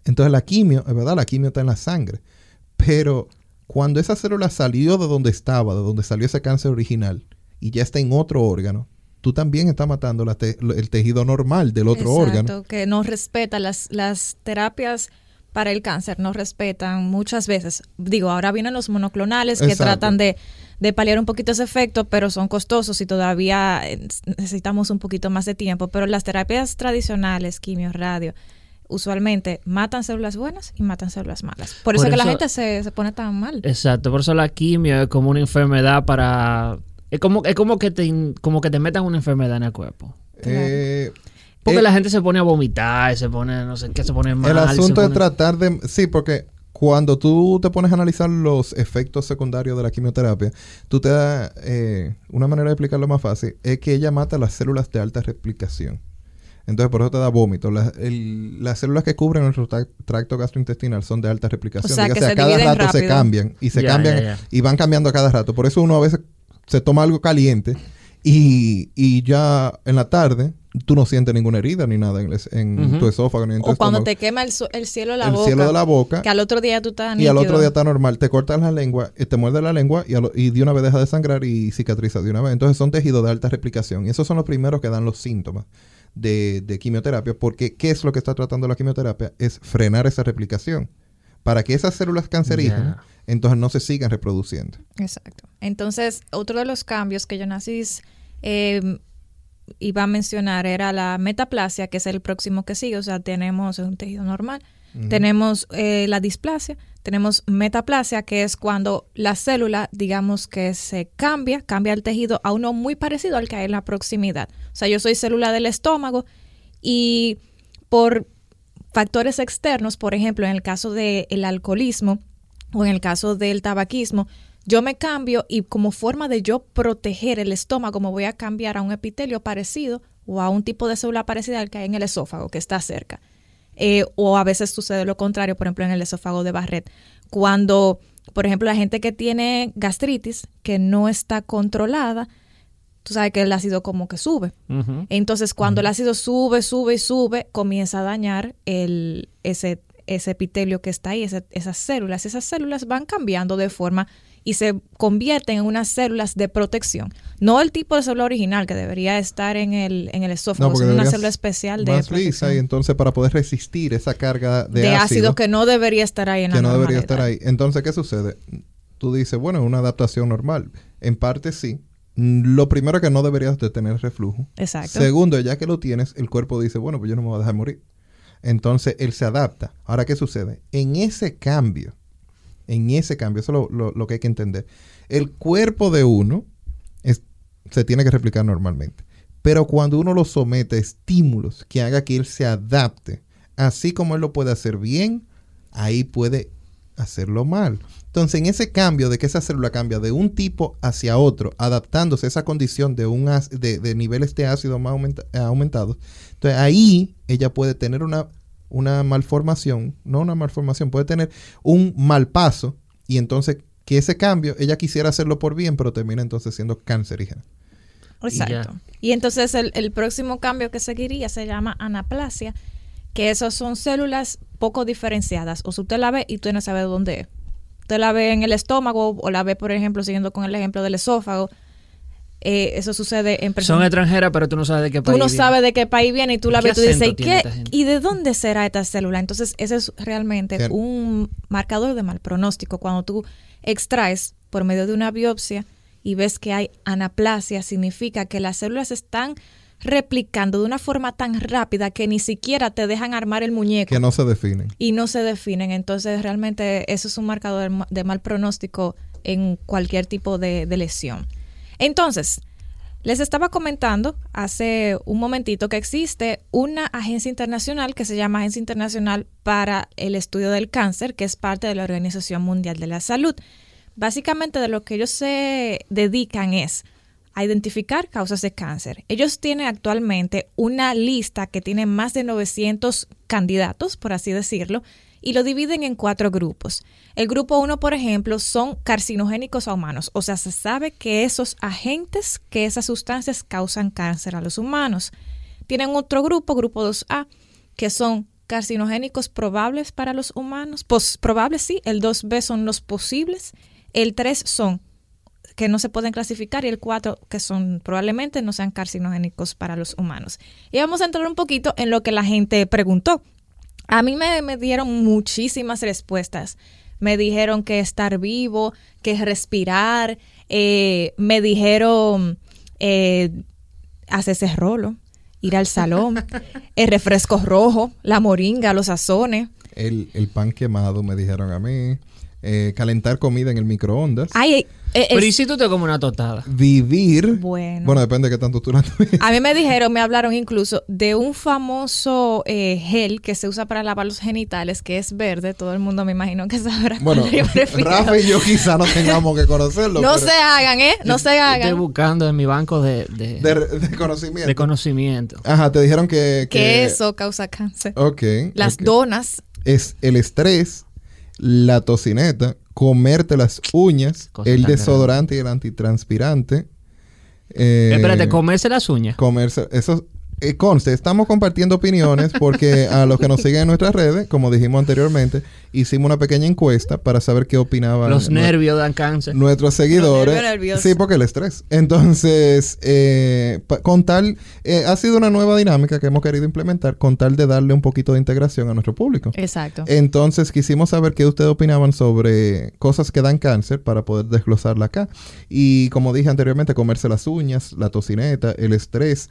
Entonces la quimio, es verdad, la quimio está en la sangre. Pero cuando esa célula salió de donde estaba, de donde salió ese cáncer original, y ya está en otro órgano, tú también estás matando la te- el tejido normal del otro Exacto, órgano. que no respeta las, las terapias para el cáncer, no respetan muchas veces. Digo, ahora vienen los monoclonales que tratan de, de paliar un poquito ese efecto, pero son costosos y todavía eh, necesitamos un poquito más de tiempo. Pero las terapias tradicionales, quimio, radio, usualmente matan células buenas y matan células malas. Por, Por eso, que la gente se, se pone tan mal. Exacto, por eso la quimio es como una enfermedad para... Es como, es como, que, te, como que te metan una enfermedad en el cuerpo. Eh, Porque eh, la gente se pone a vomitar, se pone, no sé qué, se pone mal. el asunto se es pone- tratar de... Sí, porque cuando tú te pones a analizar los efectos secundarios de la quimioterapia, tú te das... eh, una manera de explicarlo más fácil es que ella mata las células de alta replicación. Entonces, por eso te da vómito. Las, el- las células que cubren nuestro tra- tracto gastrointestinal son de alta replicación. O sea, que se a cada rato se cambian y se cambian y van cambiando a cada rato. Por eso uno a veces se toma algo caliente y, y ya en la tarde tú no sientes ninguna herida ni nada en, el tu esófago ni en tu O cuando te quema el, el cielo de la el boca. cielo de la boca Que al otro día tú estás y al otro nítido. día está normal. Te cortas la lengua, eh, te muerde la lengua y, lo- y de una vez deja de sangrar y cicatriza de una vez. Entonces son tejidos de alta replicación. Y esos son los primeros que dan los síntomas de, de quimioterapia. Porque ¿qué es lo que está tratando la quimioterapia? Es frenar esa replicación. Para que esas células cancerígenas entonces no se sigan reproduciendo. Exacto. Entonces, otro de los cambios que Jonasis eh, iba a mencionar era la metaplasia, que es el próximo que sigue. O sea, tenemos un tejido normal, tenemos eh, la displasia, tenemos metaplasia, que es cuando la célula, digamos que se cambia, cambia el tejido a uno muy parecido al que hay en la proximidad. O sea, yo soy célula del estómago y por factores externos, por ejemplo, en el caso del alcoholismo o en el caso del tabaquismo, yo me cambio y como forma de yo proteger el estómago me voy a cambiar a un epitelio parecido o a un tipo de célula parecida al que hay en el esófago, que está cerca. Eh, o a veces sucede lo contrario, por ejemplo, en el esófago de Barrett. Cuando, por ejemplo, la gente que tiene gastritis, que no está controlada, tú sabes que el ácido como que sube. Entonces, cuando el ácido sube, sube y sube, comienza a dañar el, ese, ese epitelio que está ahí, esas células. Esas células van cambiando de forma y se convierten en unas células de protección. No el tipo de célula original que debería estar en el, en el esófago, sino una célula especial de más lisa y entonces para poder resistir esa carga de, de ácido, que no debería estar ahí en que no debería estar ahí. Entonces, ¿qué sucede? Tú dices, bueno, es una adaptación normal. En parte sí. Lo primero que no deberías de tener reflujo. Exacto. Segundo, ya que lo tienes, el cuerpo dice, bueno, pues yo no me voy a dejar morir. Entonces, él se adapta. Ahora, ¿qué sucede? En ese cambio, en ese cambio. Eso es lo, que hay que entender. El cuerpo de uno se tiene que replicar normalmente. Pero cuando uno lo somete a estímulos que haga que él se adapte, así como él lo puede hacer bien, ahí puede hacerlo mal. Entonces, en ese cambio de que esa célula cambia de un tipo hacia otro, adaptándose a esa condición de, un, de, niveles de ácido más aumentados, entonces ahí ella puede tener una una malformación, no una malformación, puede tener un mal paso y entonces que ese cambio ella quisiera hacerlo por bien, pero termina entonces siendo cancerígena. Exacto. Y, entonces el, próximo cambio que seguiría se llama anaplasia, que esas son células poco diferenciadas. O si usted la ve y usted no sabe dónde es. Usted la ve en el estómago o la ve, por ejemplo, siguiendo con el ejemplo del esófago, eh, eso sucede en personas. Son extranjeras, pero tú no sabes de qué país. Tú no sabes de qué país viene y tú la ves y tú dices, ¿y, qué, ¿y de dónde será esta célula? Entonces, ese es realmente un marcador de mal pronóstico. Cuando tú extraes por medio de una biopsia y ves que hay anaplasia, significa que las células están replicando de una forma tan rápida que ni siquiera te dejan armar el muñeco. Que no se definen. Y no se definen. Entonces, realmente eso es un marcador de mal pronóstico en cualquier tipo de lesión. Entonces, les estaba comentando hace un momentito que existe una agencia internacional que se llama Agencia Internacional para el Estudio del Cáncer, que es parte de la Organización Mundial de la Salud. Básicamente de lo que ellos se dedican es a identificar causas de cáncer. Ellos tienen actualmente una lista que tiene más de 900 candidatos, por así decirlo, y lo dividen en cuatro grupos. El grupo uno, por ejemplo, son carcinogénicos a humanos, o sea, se sabe que esos agentes, que esas sustancias causan cáncer a los humanos. Tienen otro grupo, grupo 2A, que son carcinogénicos probables para los humanos. Pues, probables sí, el 2B son los posibles, el 3 son que no se pueden clasificar y el 4 que son probablemente no sean carcinogénicos para los humanos. Y vamos a entrar un poquito en lo que la gente preguntó. A mí me, dieron muchísimas respuestas. Me dijeron que estar vivo, que respirar, eh, me dijeron eh, hacerse rolo, ir al salón, el refresco rojo, la moringa, los sazones. El, el pan quemado, me dijeron a mí. Eh, calentar comida en el microondas. Ay, eh, Pero ¿y si tú te comes una tostada? Vivir. Bueno. Bueno, depende de qué tanto tú la A mí me dijeron, me hablaron incluso de un famoso eh, gel que se usa para lavar los genitales, que es verde. Todo el mundo me imagino que sabrá. Bueno, Rafa y yo quizá no tengamos que conocerlo. no se hagan, ¿eh? No se hagan. Estoy buscando en mi banco de, de, conocimiento. De conocimiento. Ajá, te dijeron que... Que, eso causa cáncer. Ok. Las donas. Es el estrés la tocineta, comerte las uñas, el desodorante y el antitranspirante. Eh, Espérate, comerse las uñas. Comerse, eso eh, conste, estamos compartiendo opiniones porque a los que nos siguen en nuestras redes, como dijimos anteriormente, hicimos una pequeña encuesta para saber qué opinaban. Los nervios dan cáncer. Nuestros seguidores. sí, porque el estrés. Entonces, eh, con tal, eh, ha sido una nueva dinámica que hemos querido implementar con tal de darle un poquito de integración a nuestro público. Exacto. Entonces, quisimos saber qué ustedes opinaban sobre cosas que dan cáncer para poder desglosarla acá. Y como dije anteriormente, comerse las uñas, la tocineta, el estrés.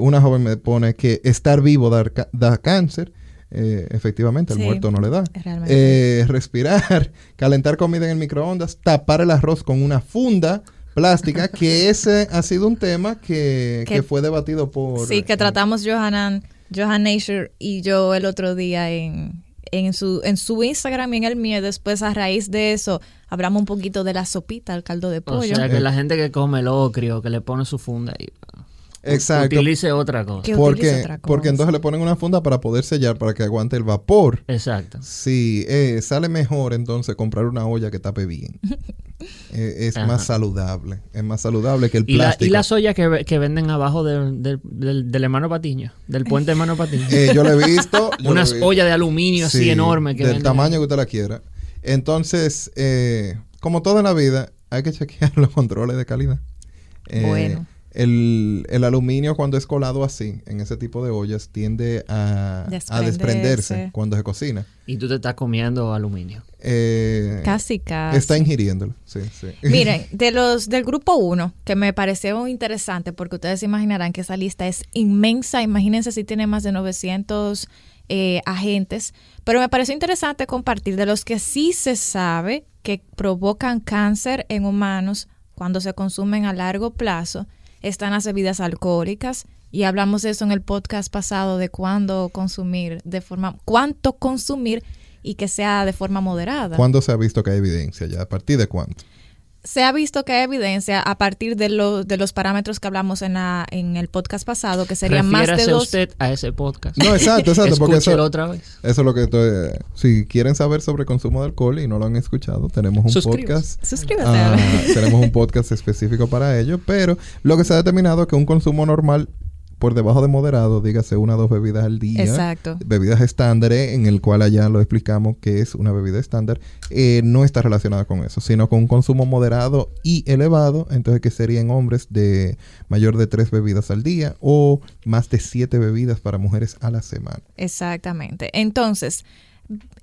Una joven me pone que estar vivo da, da cáncer. Eh, efectivamente, el Sí, muerto no le da. Eh, respirar, calentar comida en el microondas, tapar el arroz con una funda plástica, que ese ha sido un tema que, Que- que fue debatido por... Sí, que tratamos Johanan, Johan Nature y yo el otro día en, en, su, en su Instagram y en el mío. y Después, a raíz de eso, hablamos un poquito de la sopita, el caldo de O pollo. sea, que Eh. la gente que come locrio, que le pone su funda y Exacto. utilice otra cosa. Que utilice Porque, otra cosa. porque entonces le ponen una funda para poder sellar, para que aguante el vapor. Exacto. Sí, eh, sale mejor entonces comprar una olla que tape bien. Eh, es Ajá. más saludable. Es más saludable que el Y, la, plástico. y las ollas que, que venden abajo del, del, del, del hermano Patiño, del puente hermano Patiño. Eh, yo lo he visto. he Unas visto. ollas de aluminio así Sí, enormes que Del venden. tamaño que usted la quiera. Entonces, eh, como todo en la vida, hay que chequear los controles de calidad. Eh, Bueno. El, el aluminio cuando es colado así, en ese tipo de ollas, tiende a, a Desprenderse. desprenderse cuando se cocina. Y tú te estás comiendo aluminio. Eh, Casi, casi. Está ingiriéndolo. Sí, sí. Miren, de los del grupo 1, que me pareció interesante porque ustedes se imaginarán que esa lista es inmensa. Imagínense si tiene más de 900 eh, agentes. Pero me pareció interesante compartir de los que sí se sabe que provocan cáncer en humanos cuando se consumen a largo plazo. Están las bebidas alcohólicas. Y hablamos de eso en el podcast pasado de cuándo consumir de forma, cuánto consumir y que sea de forma moderada. ¿Cuándo se ha visto que hay evidencia ya? ¿A partir de cuánto? Se ha visto que hay evidencia a partir de, lo- de los parámetros que hablamos en, la, en el podcast pasado, que serían más de dos. usted a ese podcast. No, exacto, exacto. porque eso, otra vez. eso es lo que estoy... Si quieren saber sobre consumo de alcohol y no lo han escuchado, tenemos un podcast Suscríbete. Ah, tenemos un podcast específico para ello, pero lo que se ha determinado es que un consumo normal por debajo de moderado, dígase una o dos bebidas al día, Exacto. bebidas estándares, en el cual allá lo explicamos que es una bebida estándar, eh, no está relacionada con eso, sino con un consumo moderado y elevado, entonces que serían hombres de mayor de tres bebidas al día o más de siete bebidas para mujeres a la semana. Exactamente. Entonces,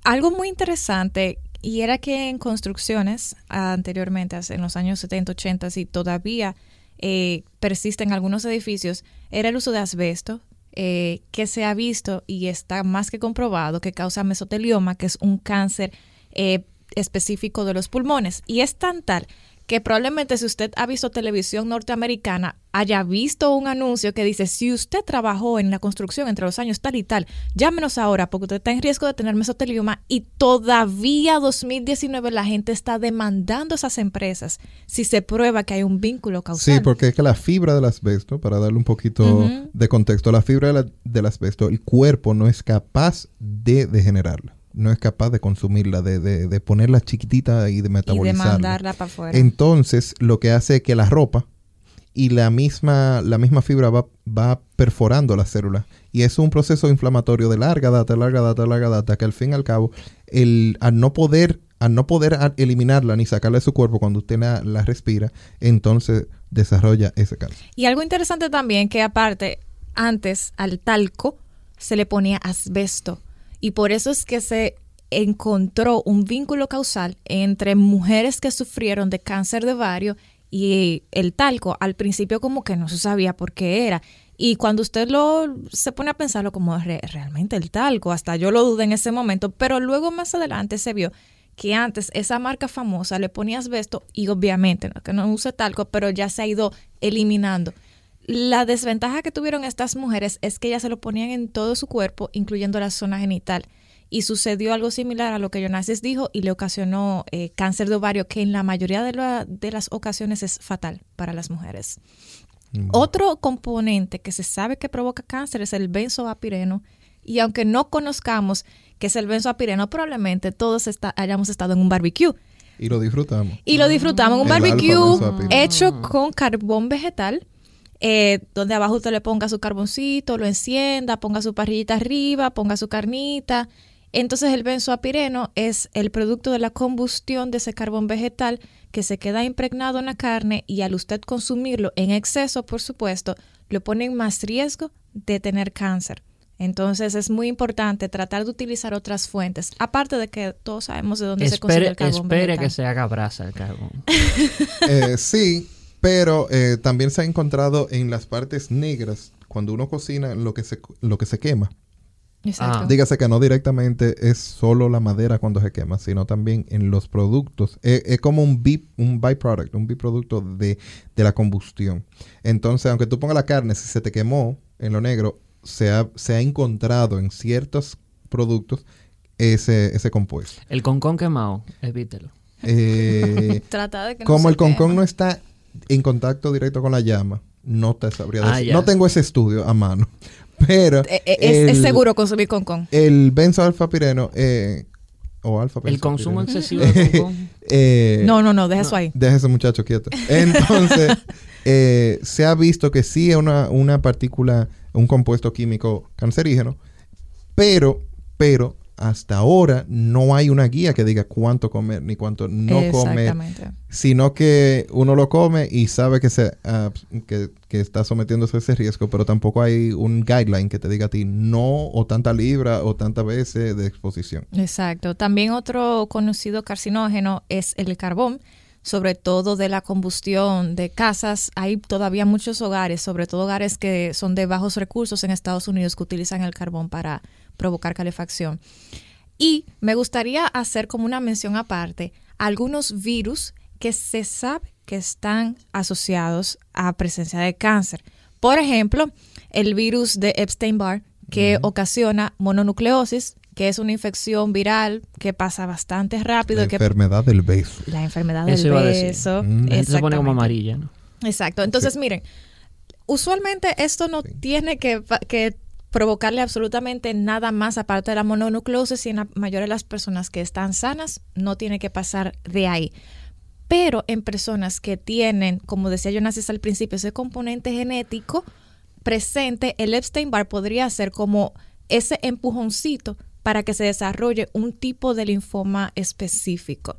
algo muy interesante y era que en construcciones anteriormente, en los años 70, 80, y todavía eh, persisten algunos edificios, era el uso de asbesto, eh, que se ha visto y está más que comprobado que causa mesotelioma, que es un cáncer eh, específico de los pulmones. Y es tan tal que probablemente si usted ha visto televisión norteamericana, haya visto un anuncio que dice, si usted trabajó en la construcción entre los años tal y tal, llámenos ahora porque usted está en riesgo de tener mesotelioma y todavía 2019 la gente está demandando esas empresas si se prueba que hay un vínculo causal. Sí, porque es que la fibra del asbesto, para darle un poquito de contexto, la fibra de la- del asbesto, el cuerpo no es capaz de degenerarla. No es capaz de consumirla, de, de- de ponerla chiquitita y de y de metabolizarla. mandarla para afuera. Entonces, lo que hace es que la ropa y la misma, la misma fibra va, va perforando la célula. Y es un proceso inflamatorio de larga data, larga data, larga data, que al fin y al cabo, el, al no poder, al no poder eliminarla ni sacarla de su cuerpo cuando usted la, la respira, entonces desarrolla ese cáncer. Y algo interesante también que aparte, antes al talco se le ponía asbesto. Y por eso es que se encontró un vínculo causal entre mujeres que sufrieron de cáncer de ovario y el talco. Al principio como que no se sabía por qué era. Y cuando usted lo se pone a pensarlo como "Re- realmente el talco, hasta yo lo dudé en ese momento, pero luego más adelante se vio que antes esa marca famosa le ponía asbesto y obviamente no que no use talco, pero ya se ha ido eliminando. La desventaja que tuvieron estas mujeres es que ellas se lo ponían en todo su cuerpo, incluyendo la zona genital. Y sucedió algo similar a lo que Jonasis dijo y le ocasionó eh, cáncer de ovario, que en la mayoría de, la- de las ocasiones es fatal para las mujeres. Otro componente que se sabe que provoca cáncer es el benzoapireno. Y aunque no conozcamos qué es el benzoapireno, probablemente todos está- hayamos estado en un barbecue. Y lo disfrutamos. Y lo disfrutamos en un El barbecue hecho con carbón vegetal, eh, donde abajo usted le ponga su carboncito, lo encienda, ponga su parrillita arriba, ponga su carnita. Entonces el benzoapireno es el producto de la combustión de ese carbón vegetal que se queda impregnado en la carne y al usted consumirlo en exceso, por supuesto, lo pone en más riesgo de tener cáncer. Entonces es muy importante tratar de utilizar otras fuentes, aparte de que todos sabemos de dónde se consigue el carbón espere vegetal. que se haga brasa el carbón. Eh, sí, pero eh, también se ha encontrado en las partes negras, cuando uno cocina, lo que se, lo que se quema. Exacto. Ah. Dígase que no directamente es solo la madera cuando se quema, sino también en los productos. Eh, Es, como un, bi- un byproduct, un biproducto de, de la combustión. Entonces, aunque tú pongas la carne, si se te quemó en lo negro, se ha, se ha encontrado en ciertos productos ese, ese compuesto. El concón quemado, evítelo. Eh, Trata de que no como se el concón no está en contacto directo con la llama, no te sabría Ah, decir. No tengo ese estudio a mano. Pero Eh, eh, es, seguro consumir concón. el benzoalfapireno eh, o alfa El consumo excesivo de concón. Eh, No, no, no, deja eso ahí. Deja ese muchacho quieto. Entonces, eh, se ha visto que sí es una, una partícula, un compuesto químico cancerígeno, pero, pero hasta ahora no hay una guía que diga cuánto comer ni cuánto no comer, sino que uno lo come y sabe que, se, que, que está sometiéndose a ese riesgo, pero tampoco hay un guideline que te diga a ti no o tanta libra o tantas veces de exposición. Exacto. También otro conocido carcinógeno es el carbón, sobre todo de la combustión de casas. Hay todavía muchos hogares, sobre todo hogares que son de bajos recursos en Estados Unidos, que utilizan el carbón para provocar calefacción. Y me gustaría hacer como una mención aparte algunos virus que se sabe que están asociados a presencia de cáncer. Por ejemplo, el virus de Epstein-Barr, que ocasiona mononucleosis, que es una infección viral que pasa bastante rápido. La que enfermedad del beso. la enfermedad Eso del iba a decir. beso. Mm. Gente se pone como amarilla, ¿no? Exacto. Entonces, miren, usualmente esto no Sí. tiene que, que provocarle absolutamente nada más aparte de la mononucleosis y en la mayoría de las personas que están sanas no tiene que pasar de ahí. Pero en personas que tienen, como decía Jonas al principio, ese componente genético presente, el Epstein-Barr podría ser como ese empujoncito para que se desarrolle un tipo de linfoma específico.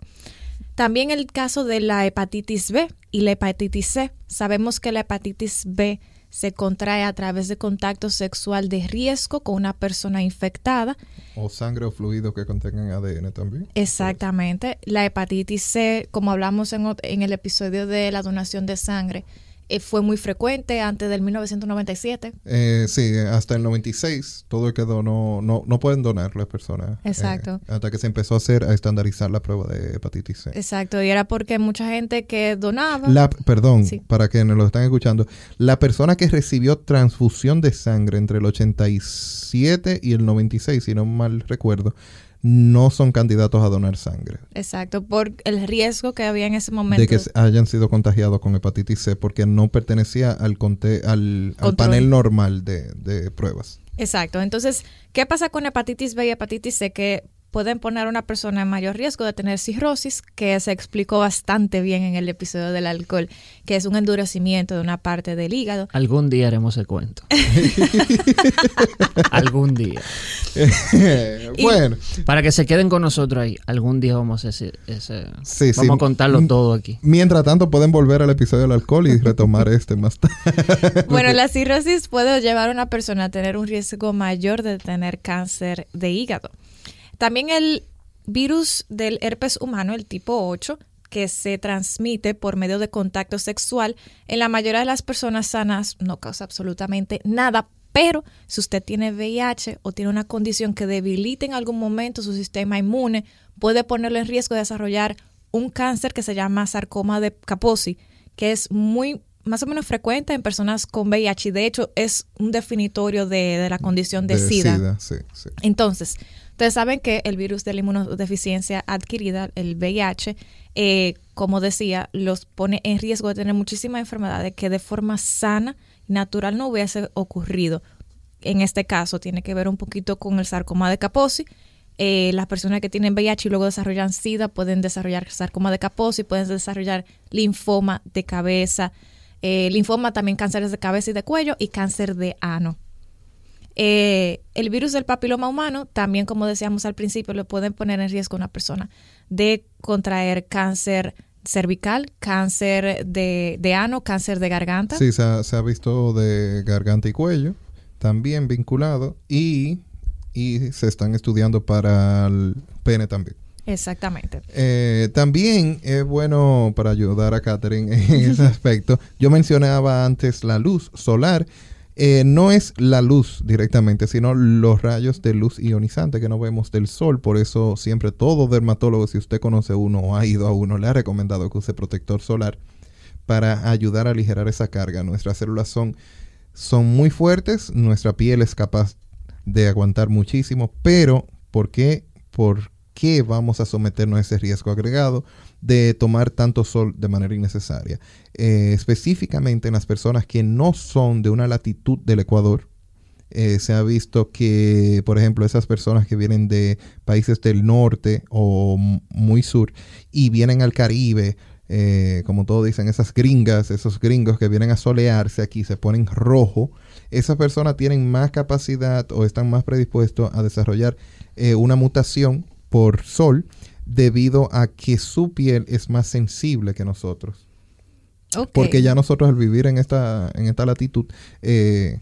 También el caso de la hepatitis B y la hepatitis C. Sabemos que la hepatitis B se contrae a través de contacto sexual de riesgo con una persona infectada. O sangre o fluido que contengan ADN también. Exactamente. La hepatitis C, como hablamos en, en el episodio de la donación de sangre, eh, fue muy frecuente antes del 1997. Eh, sí, hasta el 96 todo el que donó, no, no pueden donar las personas. eh, Exacto. hasta que se empezó a hacer, a estandarizar la prueba de hepatitis C. Exacto. Y era porque mucha gente que donaba. La, perdón, Sí. para quienes lo están escuchando, la persona que recibió transfusión de sangre entre el 87 y el 96, si no mal recuerdo, no son candidatos a donar sangre. Exacto. Por el riesgo que había en ese momento. De que hayan sido contagiados con hepatitis C porque no pertenecía al, conte- al, al panel normal de, de pruebas. Exacto. Entonces, ¿qué pasa con hepatitis B y hepatitis C? Que pueden poner a una persona en mayor riesgo de tener cirrosis, que se explicó bastante bien en el episodio del alcohol, que es un endurecimiento de una parte del hígado. Algún día haremos el cuento. algún día. bueno, Para que se queden con nosotros ahí. Algún día vamos a ese. Sí, sí. vamos a contarlo todo aquí. mientras tanto pueden volver al episodio del alcohol y retomar este más tarde. Bueno, la cirrosis puede llevar a una persona a tener un riesgo mayor de tener cáncer de hígado. También el virus del herpes humano, el tipo 8, que se transmite por medio de contacto sexual, en la mayoría de las personas sanas no causa absolutamente nada, pero si usted tiene VIH o tiene una condición que debilite en algún momento su sistema inmune, puede ponerlo en riesgo de desarrollar un cáncer que se llama sarcoma de Kaposi, que es muy más o menos frecuente en personas con VIH y de hecho es un definitorio de, de la condición de, SIDA. sí, sí. Entonces, ustedes saben que el virus de la inmunodeficiencia adquirida, el VIH, eh, como decía, los pone en riesgo de tener muchísimas enfermedades que de forma sana y natural no hubiese ocurrido. En este caso, tiene que ver un poquito con el sarcoma de Kaposi. Eh, las personas que tienen VIH y luego desarrollan SIDA pueden desarrollar sarcoma de Kaposi, pueden desarrollar linfoma de cabeza, eh, linfoma también cánceres de cabeza y de cuello y cáncer de ano. Eh, el virus del papiloma humano, también como decíamos al principio, lo pueden poner en riesgo a una persona de contraer cáncer cervical, cáncer de, de ano, cáncer de garganta. Sí, se ha, se ha visto de garganta y cuello, también vinculado, y, y se están estudiando para el pene también. Exactamente. Eh, también es bueno para ayudar a Catherine en ese aspecto. Yo mencionaba antes la luz solar. Eh, no es la luz directamente, sino los rayos de luz ionizante que no vemos del sol. Por eso siempre todo dermatólogo, si usted conoce uno o ha ido a uno, le ha recomendado que use protector solar para ayudar a aligerar esa carga. Nuestras células son, son muy fuertes, nuestra piel es capaz de aguantar muchísimo, pero ¿por qué? ¿Por qué vamos a someternos a ese riesgo agregado de tomar tanto sol de manera innecesaria? Eh, específicamente en las personas que no son de una latitud del Ecuador, eh, se ha visto que, por ejemplo, esas personas que vienen de países del norte o muy sur y vienen al Caribe, eh, como todos dicen, esas gringas, esos gringos que vienen a solearse aquí, se ponen rojo, esas personas tienen más capacidad o están más predispuestos a desarrollar una mutación por sol debido a que su piel es más sensible que nosotros. Porque ya nosotros al vivir en esta, en esta latitud, eh,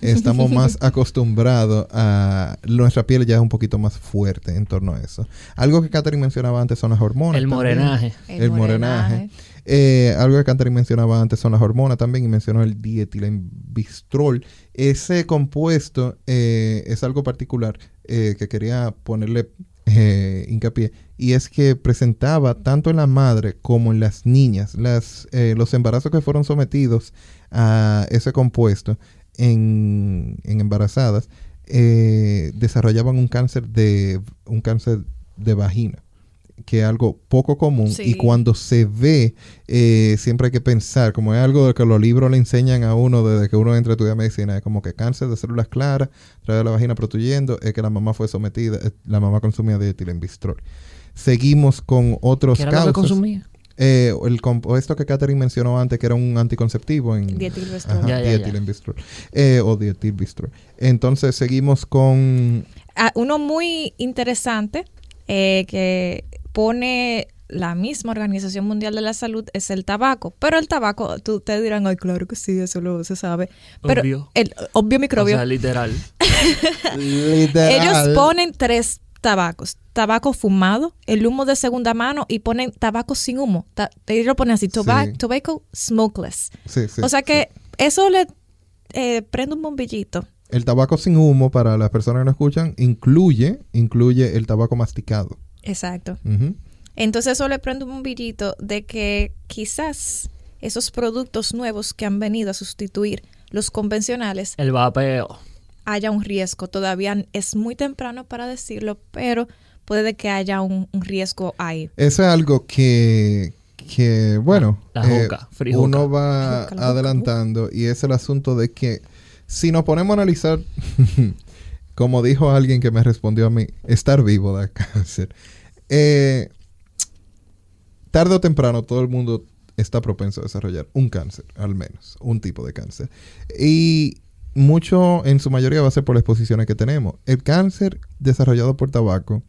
estamos más acostumbrados a... Nuestra piel ya es un poquito más fuerte en torno a eso. Algo que Catherine mencionaba antes son las hormonas. El morenaje. El, morenaje. Eh, algo que Catherine mencionaba antes son las hormonas también y mencionó el dietilenbistrol. Ese compuesto eh, es algo particular eh, que quería ponerle eh, hincapié, y es que presentaba tanto en la madre como en las niñas, las, eh, los embarazos que fueron sometidos a ese compuesto en, en embarazadas, desarrollaban un cáncer de un cáncer de vagina que es algo poco común y cuando se ve, eh, siempre hay que pensar, como es algo de que los libros le enseñan a uno desde que uno entra a estudiar medicina, es como que cáncer de células claras, trae la vagina protuyendo, es que la mamá fue sometida, eh, la mamá consumía dietilenbistrol. Seguimos con otros ¿Qué casos. consumía? Eh, el compuesto que Catherine mencionó antes, que era un anticonceptivo en dietilbistrol. o dietilbistrol. Entonces seguimos con... Ah, uno muy interesante que pone la misma Organización Mundial de la Salud es el tabaco. Pero el tabaco, tú, te dirán, ay, claro que sí, eso lo se sabe. Pero obvio. el obvio microbio. O sea, literal. literal. Ellos ponen tres tabacos. Tabaco fumado, el humo de segunda mano y ponen tabaco sin humo. ellos lo ponen así, tobacco, smokeless. Sí, sí, o sea que eso le eh, prende un bombillito. El tabaco sin humo, para las personas que no escuchan, incluye, incluye el tabaco masticado. Exacto. Entonces eso le prende un bombillito de que quizás esos productos nuevos que han venido a sustituir los convencionales. El vapeo. Haya un riesgo. Todavía es muy temprano para decirlo, pero puede que haya un, riesgo ahí. Eso es algo que, que bueno, eh, uno va adelantando y es el asunto de que si nos ponemos a analizar, como dijo alguien que me respondió a mí, estar vivo da cáncer. Eh, tarde o temprano todo el mundo está propenso a desarrollar un cáncer, al menos, un tipo de cáncer. Y mucho, en su mayoría, va a ser por las exposiciones que tenemos. El cáncer desarrollado por tabaco,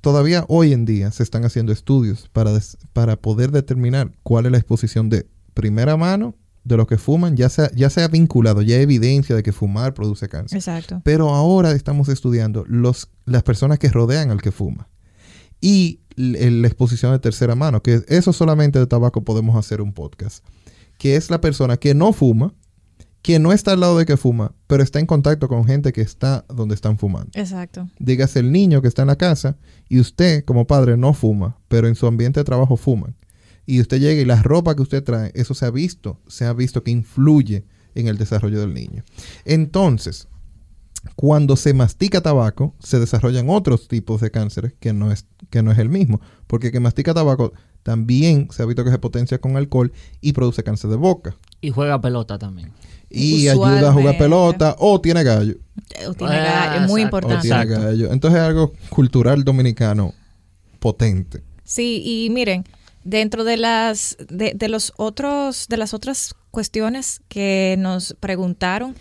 todavía hoy en día se están haciendo estudios para, para poder determinar cuál es la exposición de primera mano de los que fuman, ya se, ya se ha vinculado, ya hay evidencia de que fumar produce cáncer. Exacto. Pero ahora estamos estudiando los, las personas que rodean al que fuma y la exposición de tercera mano, que eso solamente de tabaco podemos hacer un podcast, que es la persona que no fuma, que no está al lado de que fuma, pero está en contacto con gente que está donde están fumando. Exacto. Dígase el niño que está en la casa y usted como padre no fuma, pero en su ambiente de trabajo fuman. Y usted llega y la ropa que usted trae, eso se ha visto, se ha visto que influye en el desarrollo del niño. Entonces, cuando se mastica tabaco, se desarrollan otros tipos de cánceres que no es, que no es el mismo. Porque que mastica tabaco también se ha visto que se potencia con alcohol y produce cáncer de boca. Y juega pelota también. Y ayuda a jugar pelota o tiene gallo. O tiene gallo, es muy importante. O tiene gallo. Entonces es algo cultural dominicano potente. Sí, y miren, dentro de las de, de los otros de las otras cuestiones que nos preguntaron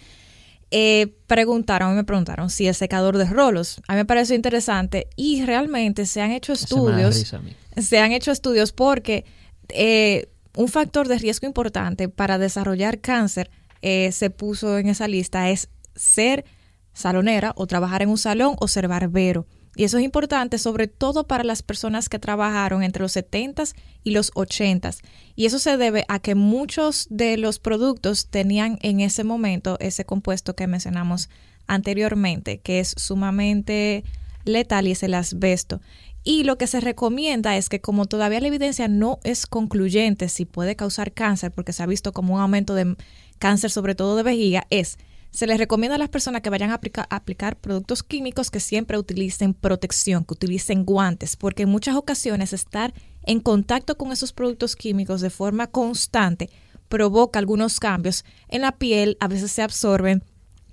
eh, preguntaron, me preguntaron si el secador de rolos. A mí me pareció interesante y realmente se han hecho estudios. Se han hecho estudios porque eh, un factor de riesgo importante para desarrollar cáncer eh, se puso en esa lista es ser salonera o trabajar en un salón o ser barbero. Y eso es importante sobre todo para las personas que trabajaron entre los 70s y los 80s. Y eso se debe a que muchos de los productos tenían en ese momento ese compuesto que mencionamos anteriormente, que es sumamente letal y es el asbesto. Y lo que se recomienda es que como todavía la evidencia no es concluyente si puede causar cáncer, porque se ha visto como un aumento de cáncer sobre todo de vejiga, es se les recomienda a las personas que vayan a aplicar, productos químicos que siempre utilicen protección, que utilicen guantes, porque en muchas ocasiones estar en contacto con esos productos químicos de forma constante provoca algunos cambios en la piel, a veces se absorben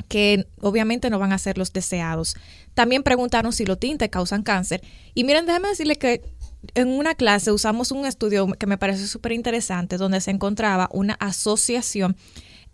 que obviamente no van a ser los deseados. También preguntaron si los tintes causan cáncer. Y miren, déjenme decirle que en una clase usamos un estudio que me parece súper interesante, donde se encontraba una asociación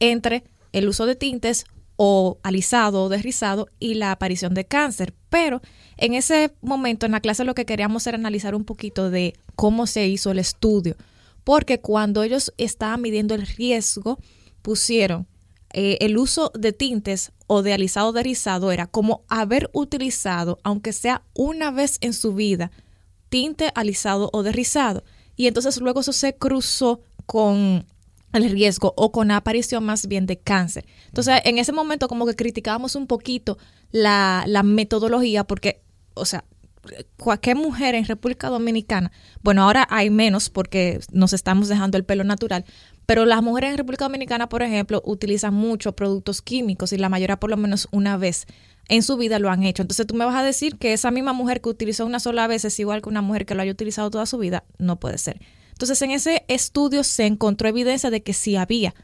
entre el uso de tintes o alisado o desrizado y la aparición de cáncer. Pero en ese momento en la clase lo que queríamos era analizar un poquito de cómo se hizo el estudio, porque cuando ellos estaban midiendo el riesgo, pusieron eh, el uso de tintes o de alisado o de rizado era como haber utilizado, aunque sea una vez en su vida, tinte alisado o de rizado. Y entonces luego eso se cruzó con el riesgo o con la aparición más bien de cáncer. Entonces, en ese momento como que criticábamos un poquito la, la metodología porque, o sea, cualquier mujer en República Dominicana, bueno, ahora hay menos porque nos estamos dejando el pelo natural, pero las mujeres en República Dominicana, por ejemplo, utilizan muchos productos químicos y la mayoría por lo menos una vez en su vida lo han hecho. Entonces tú me vas a decir que esa misma mujer que utilizó una sola vez es igual que una mujer que lo haya utilizado toda su vida. No puede ser. Entonces, en ese estudio se encontró evidencia de que sí había,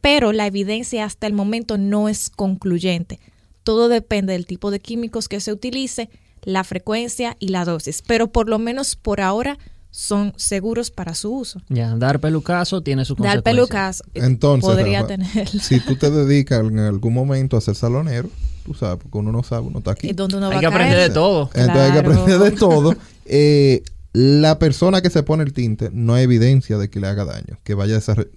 pero la evidencia hasta el momento no es concluyente. Todo depende del tipo de químicos que se utilice, la frecuencia y la dosis, pero por lo menos por ahora son seguros para su uso. Ya, dar pelucazo tiene su consecuencia. Dar pelucazo eh, Entonces, podría tener. Si tú te dedicas en algún momento a ser salonero, tú sabes, porque uno no sabe, uno está aquí. hay que aprender de todo. Entonces hay que aprender de todo. Eh, la persona que se pone el tinte no hay evidencia de que le haga daño, que vaya a desarrollar,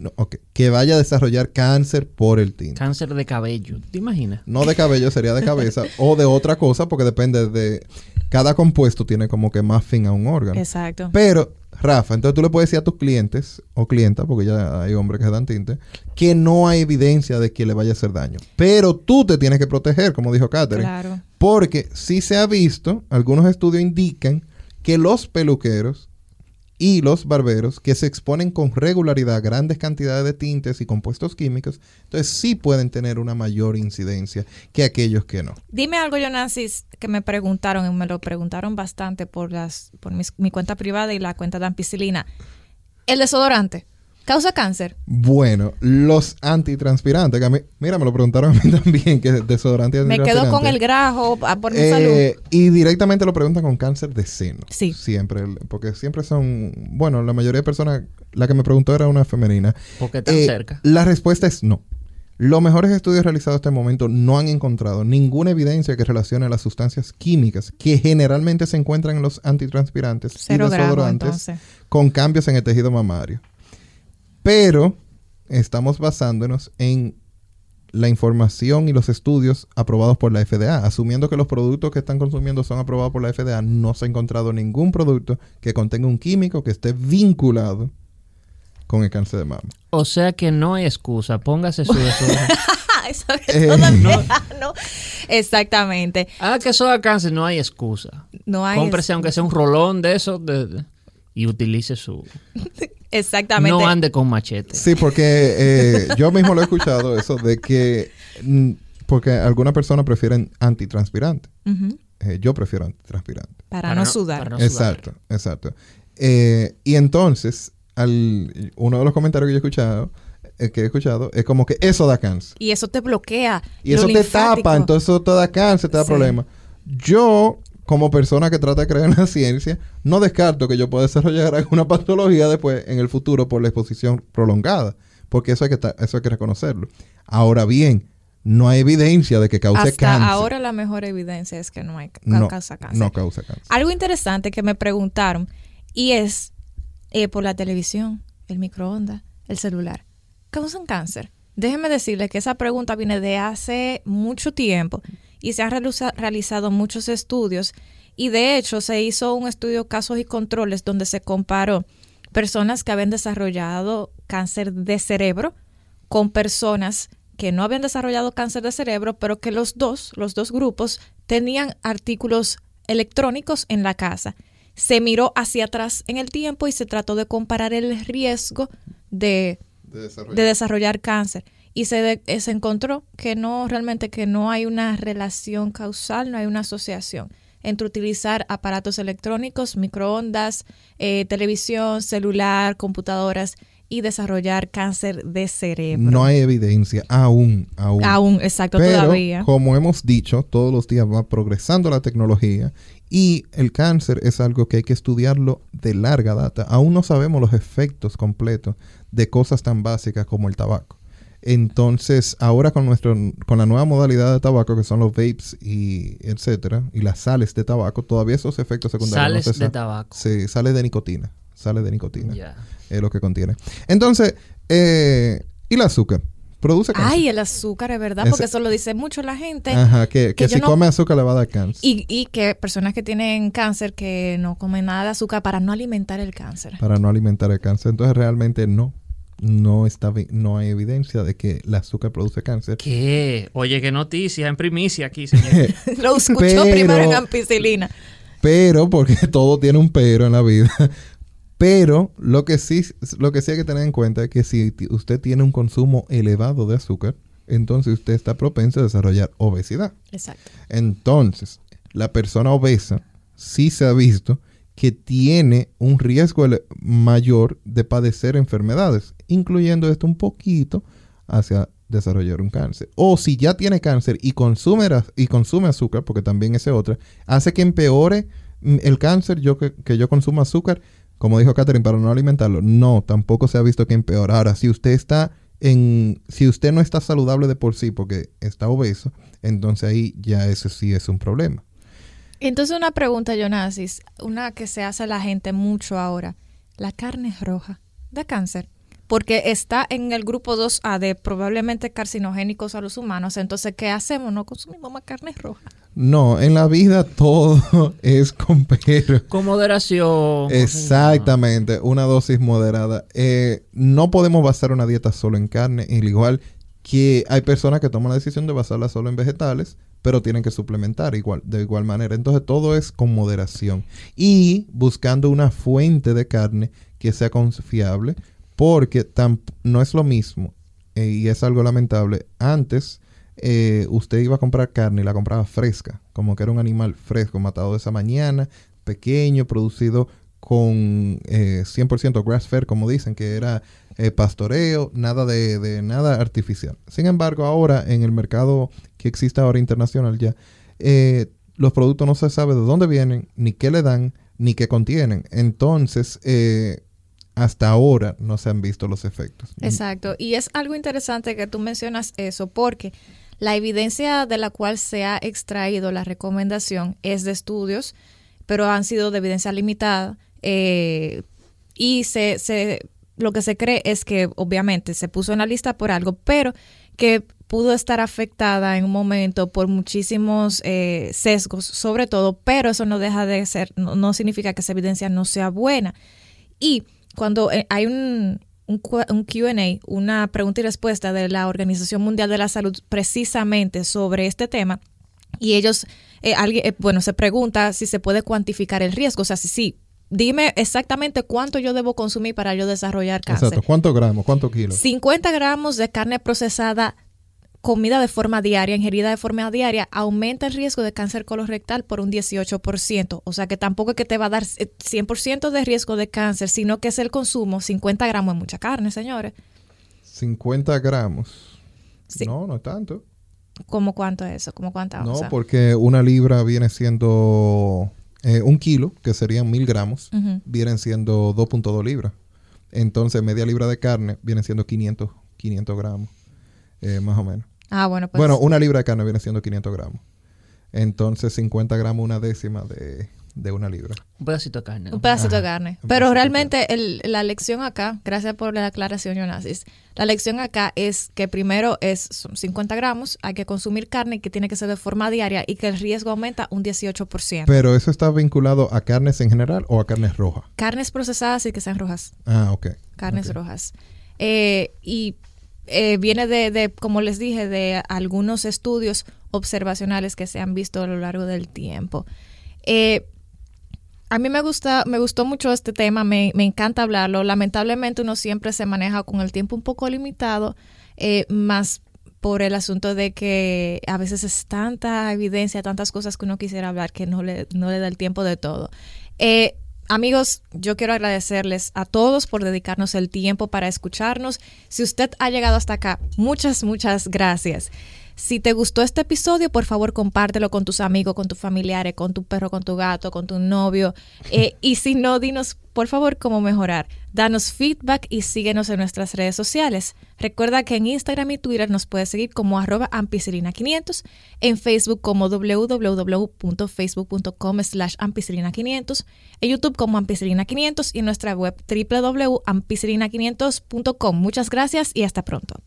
que vaya a desarrollar cáncer por el tinte. Cáncer de cabello, ¿te imaginas? No de cabello, sería de cabeza o de otra cosa, porque depende de cada compuesto tiene como que más fin a un órgano. Exacto. Pero Rafa, entonces tú le puedes decir a tus clientes o clientas, porque ya hay hombres que se dan tinte, que no hay evidencia de que le vaya a hacer daño. Pero tú te tienes que proteger, como dijo Catherine. Claro. Porque si se ha visto, algunos estudios indican que los peluqueros y los barberos que se exponen con regularidad a grandes cantidades de tintes y compuestos químicos, entonces sí pueden tener una mayor incidencia que aquellos que no. Dime algo, Jonasis, que me preguntaron, y me lo preguntaron bastante por, las, por mi cuenta privada y la cuenta de ampicilina. El desodorante. ¿Causa cáncer? Bueno, los antitranspirantes, que a mí, mira, me lo preguntaron a mí también, que desodorante Me quedo con el grajo por mi eh, salud. Y directamente lo preguntan con cáncer de seno. Sí. Siempre, porque siempre son, bueno, la mayoría de personas, la que me preguntó era una femenina. Porque tan eh, cerca. La respuesta es no. Los mejores estudios realizados hasta el momento no han encontrado ninguna evidencia que relacione las sustancias químicas que generalmente se encuentran en los antitranspirantes y desodorantes con cambios en el tejido mamario. Pero estamos basándonos en la información y los estudios aprobados por la FDA. Asumiendo que los productos que están consumiendo son aprobados por la FDA, no se ha encontrado ningún producto que contenga un químico que esté vinculado con el cáncer de mama. O sea que no hay excusa, póngase su eso, eh, no. Exactamente. Ah, que eso da cáncer, no hay excusa. No hay Cómprese aunque sea un rolón de eso y utilice su... Exactamente. No ande con machete. Sí, porque eh, yo mismo lo he escuchado eso de que mm, porque algunas personas prefieren antitranspirante. Eh, yo prefiero antitranspirante. Para, no, sudar. exacto, exacto. Eh, y entonces, al, uno de los comentarios que yo he escuchado, que he escuchado, es como que eso da cáncer. Y eso te bloquea. Y eso te tapa, entonces eso te da cáncer, te da problemas. Yo como persona que trata de creer en la ciencia, no descarto que yo pueda desarrollar alguna patología después en el futuro por la exposición prolongada, porque eso hay que, eso hay que reconocerlo. Ahora bien, no hay evidencia de que cause Hasta cáncer. Ahora la mejor evidencia es que no, hay, causa cáncer. No causa cáncer. Algo interesante que me preguntaron y es eh, por la televisión, el microondas, el celular. ¿Causan cáncer? Déjenme decirles que esa pregunta viene de hace mucho tiempo y se han realizado muchos estudios Y de hecho se hizo un estudio casos y controles donde se comparó personas que habían desarrollado cáncer de cerebro con personas que no habían desarrollado cáncer de cerebro, pero que los dos, los dos grupos, tenían artículos electrónicos en la casa. Se miró hacia atrás en el tiempo y se trató de comparar el riesgo de, De desarrollar cáncer. Y se, de- eh, se encontró que no, realmente que no hay una relación causal, no hay una asociación entre utilizar aparatos electrónicos, microondas, eh, televisión, celular, computadoras y desarrollar cáncer de cerebro. No hay evidencia aún, aún. Aún, exacto, Pero, todavía. como hemos dicho, todos los días va progresando la tecnología y el cáncer es algo que hay que estudiarlo de larga data. Aún no sabemos los efectos completos de cosas tan básicas como el tabaco. Entonces, ahora con nuestro con la nueva modalidad de tabaco que son los vapes y etcétera y las sales de tabaco, todavía esos efectos secundarios Sales no se de tabaco. Sí, sales de nicotina, sales de nicotina Ya. es lo que contiene. Entonces, eh, ¿y el azúcar? Produce cáncer. Ay, el azúcar, es verdad, porque eso lo dice mucho la gente. Ajá, que, que si no- come azúcar le va a dar cáncer. Y, y que personas que tienen cáncer que no comen nada de azúcar para no alimentar el cáncer. para no alimentar el cáncer. Entonces realmente no, no está, no hay evidencia de que el azúcar produce cáncer. ¿Qué? Oye, qué noticia en primicia aquí, señor. Lo escuchó Pero- primero en ampicilina. Pero, porque todo tiene un pero en la vida. Pero lo que sí, lo que sí hay que tener en cuenta es que si usted tiene un consumo elevado de azúcar, entonces usted está propenso a desarrollar obesidad. Exacto. Entonces, la persona obesa sí se ha visto que tiene un riesgo mayor de padecer enfermedades, incluyendo esto un poquito hacia desarrollar un cáncer. O si ya tiene cáncer y consume, y consume azúcar, porque también ese otra, hace que empeore mm, el cáncer yo que, yo consuma azúcar, como dijo Catherine, para no alimentarlo. No, tampoco se ha visto que empeora. Ahora, si usted está en, si usted no está saludable de por sí porque está obeso, entonces ahí ya ese sí es un problema. Entonces una pregunta, Jonasis, una que se hace la gente mucho ahora. ¿La carne roja da cáncer? Porque está en el grupo 2A de probablemente carcinogénicos a los humanos. Entonces, ¿qué hacemos? No consumimos más carne roja. No, en la vida todo es con pero. Con moderación. Exactamente, una dosis moderada. Eh, no podemos basar una dieta solo en carne, al igual que hay personas que toman la decisión de basarla solo en vegetales, pero tienen que suplementar igual, de igual manera. Entonces todo es con moderación y buscando una fuente de carne que sea confiable, porque no es lo mismo eh, y es algo lamentable. Antes eh, usted iba a comprar carne y la compraba fresca, como que era un animal fresco, matado de esa mañana, pequeño, producido con eh, 100% grass fed, como dicen, que era eh, pastoreo, nada de, de nada artificial. Sin embargo, ahora en el mercado que existe ahora internacional ya, eh, los productos no se sabe de dónde vienen, ni qué le dan, ni qué contienen. Entonces, eh, hasta ahora no se han visto los efectos. Exacto. Y es algo interesante que tú mencionas eso, porque la evidencia de la cual se ha extraído la recomendación es de estudios, pero han sido de evidencia limitada. eh, y se, se, lo que se cree es que obviamente se puso en la lista por algo, pero que pudo estar afectada en un momento por muchísimos eh, sesgos, sobre todo, pero eso no deja de ser, no, no significa que esa evidencia no sea buena. Y cuando eh, hay un, un, un QA, una pregunta y respuesta de la Organización Mundial de la Salud precisamente sobre este tema, y ellos, eh, alguien, eh, bueno, se pregunta si se puede cuantificar el riesgo, o sea, si sí, dime exactamente cuánto yo debo consumir para yo desarrollar cáncer. Exacto. ¿Cuántos gramos? ¿Cuántos kilos? 50 gramos de carne procesada comida de forma diaria, ingerida de forma diaria, aumenta el riesgo de cáncer colorectal por un 18%. O sea que tampoco es que te va a dar eh, 100% de riesgo de cáncer, sino que es el consumo. 50 gramos de mucha carne, señores. 50 gramos. Sí. No, no es tanto. ¿Cómo cuánto es eso? ¿Cómo cuánta No, onza? porque una libra viene siendo eh, un kilo, que serían mil gramos, Ujú. vienen siendo 2.2 libras. Entonces, media libra de carne viene siendo 500, 500 gramos, eh, más o menos. Ah, bueno, pues. bueno, una libra de carne viene siendo 500 gramos. Entonces, 50 gramos, una décima de, de una libra. Un pedacito de carne. ¿no? Un pedacito de carne. Pero realmente el- la lección acá, gracias por la aclaración, Jonasis. La lección acá es que primero es son 50 gramos, hay que consumir carne que tiene que ser de forma diaria y que el riesgo aumenta un 18%. Pero eso está vinculado a carnes en general o a carnes rojas. Carnes procesadas y que sean rojas. Ah, ok. carnes rojas. Eh, y eh, viene de, de, como les dije, de algunos estudios observacionales que se han visto a lo largo del tiempo. Eh, a mí me gusta, me gustó mucho este tema, me, me encanta hablarlo. Lamentablemente uno siempre se maneja con el tiempo un poco limitado, eh, más por el asunto de que a veces es tanta evidencia, tantas cosas que uno quisiera hablar que no le, no le da el tiempo de todo. Eh, Amigos, yo quiero agradecerles a todos por dedicarnos el tiempo para escucharnos. Si usted ha llegado hasta acá, muchas, muchas gracias. Si te gustó este episodio, por favor compártelo con tus amigos, con tus familiares, con tu perro, con tu gato, con tu novio. Eh, y si no, dinos por favor cómo mejorar. Danos feedback y síguenos en nuestras redes sociales. Recuerda que en Instagram y Twitter nos puedes seguir como arroba ampicilina500, en Facebook como www.facebook.com slash ampicilina500, en YouTube como ampicilina500 y en nuestra web www.ampicilina500.com. Muchas gracias y hasta pronto.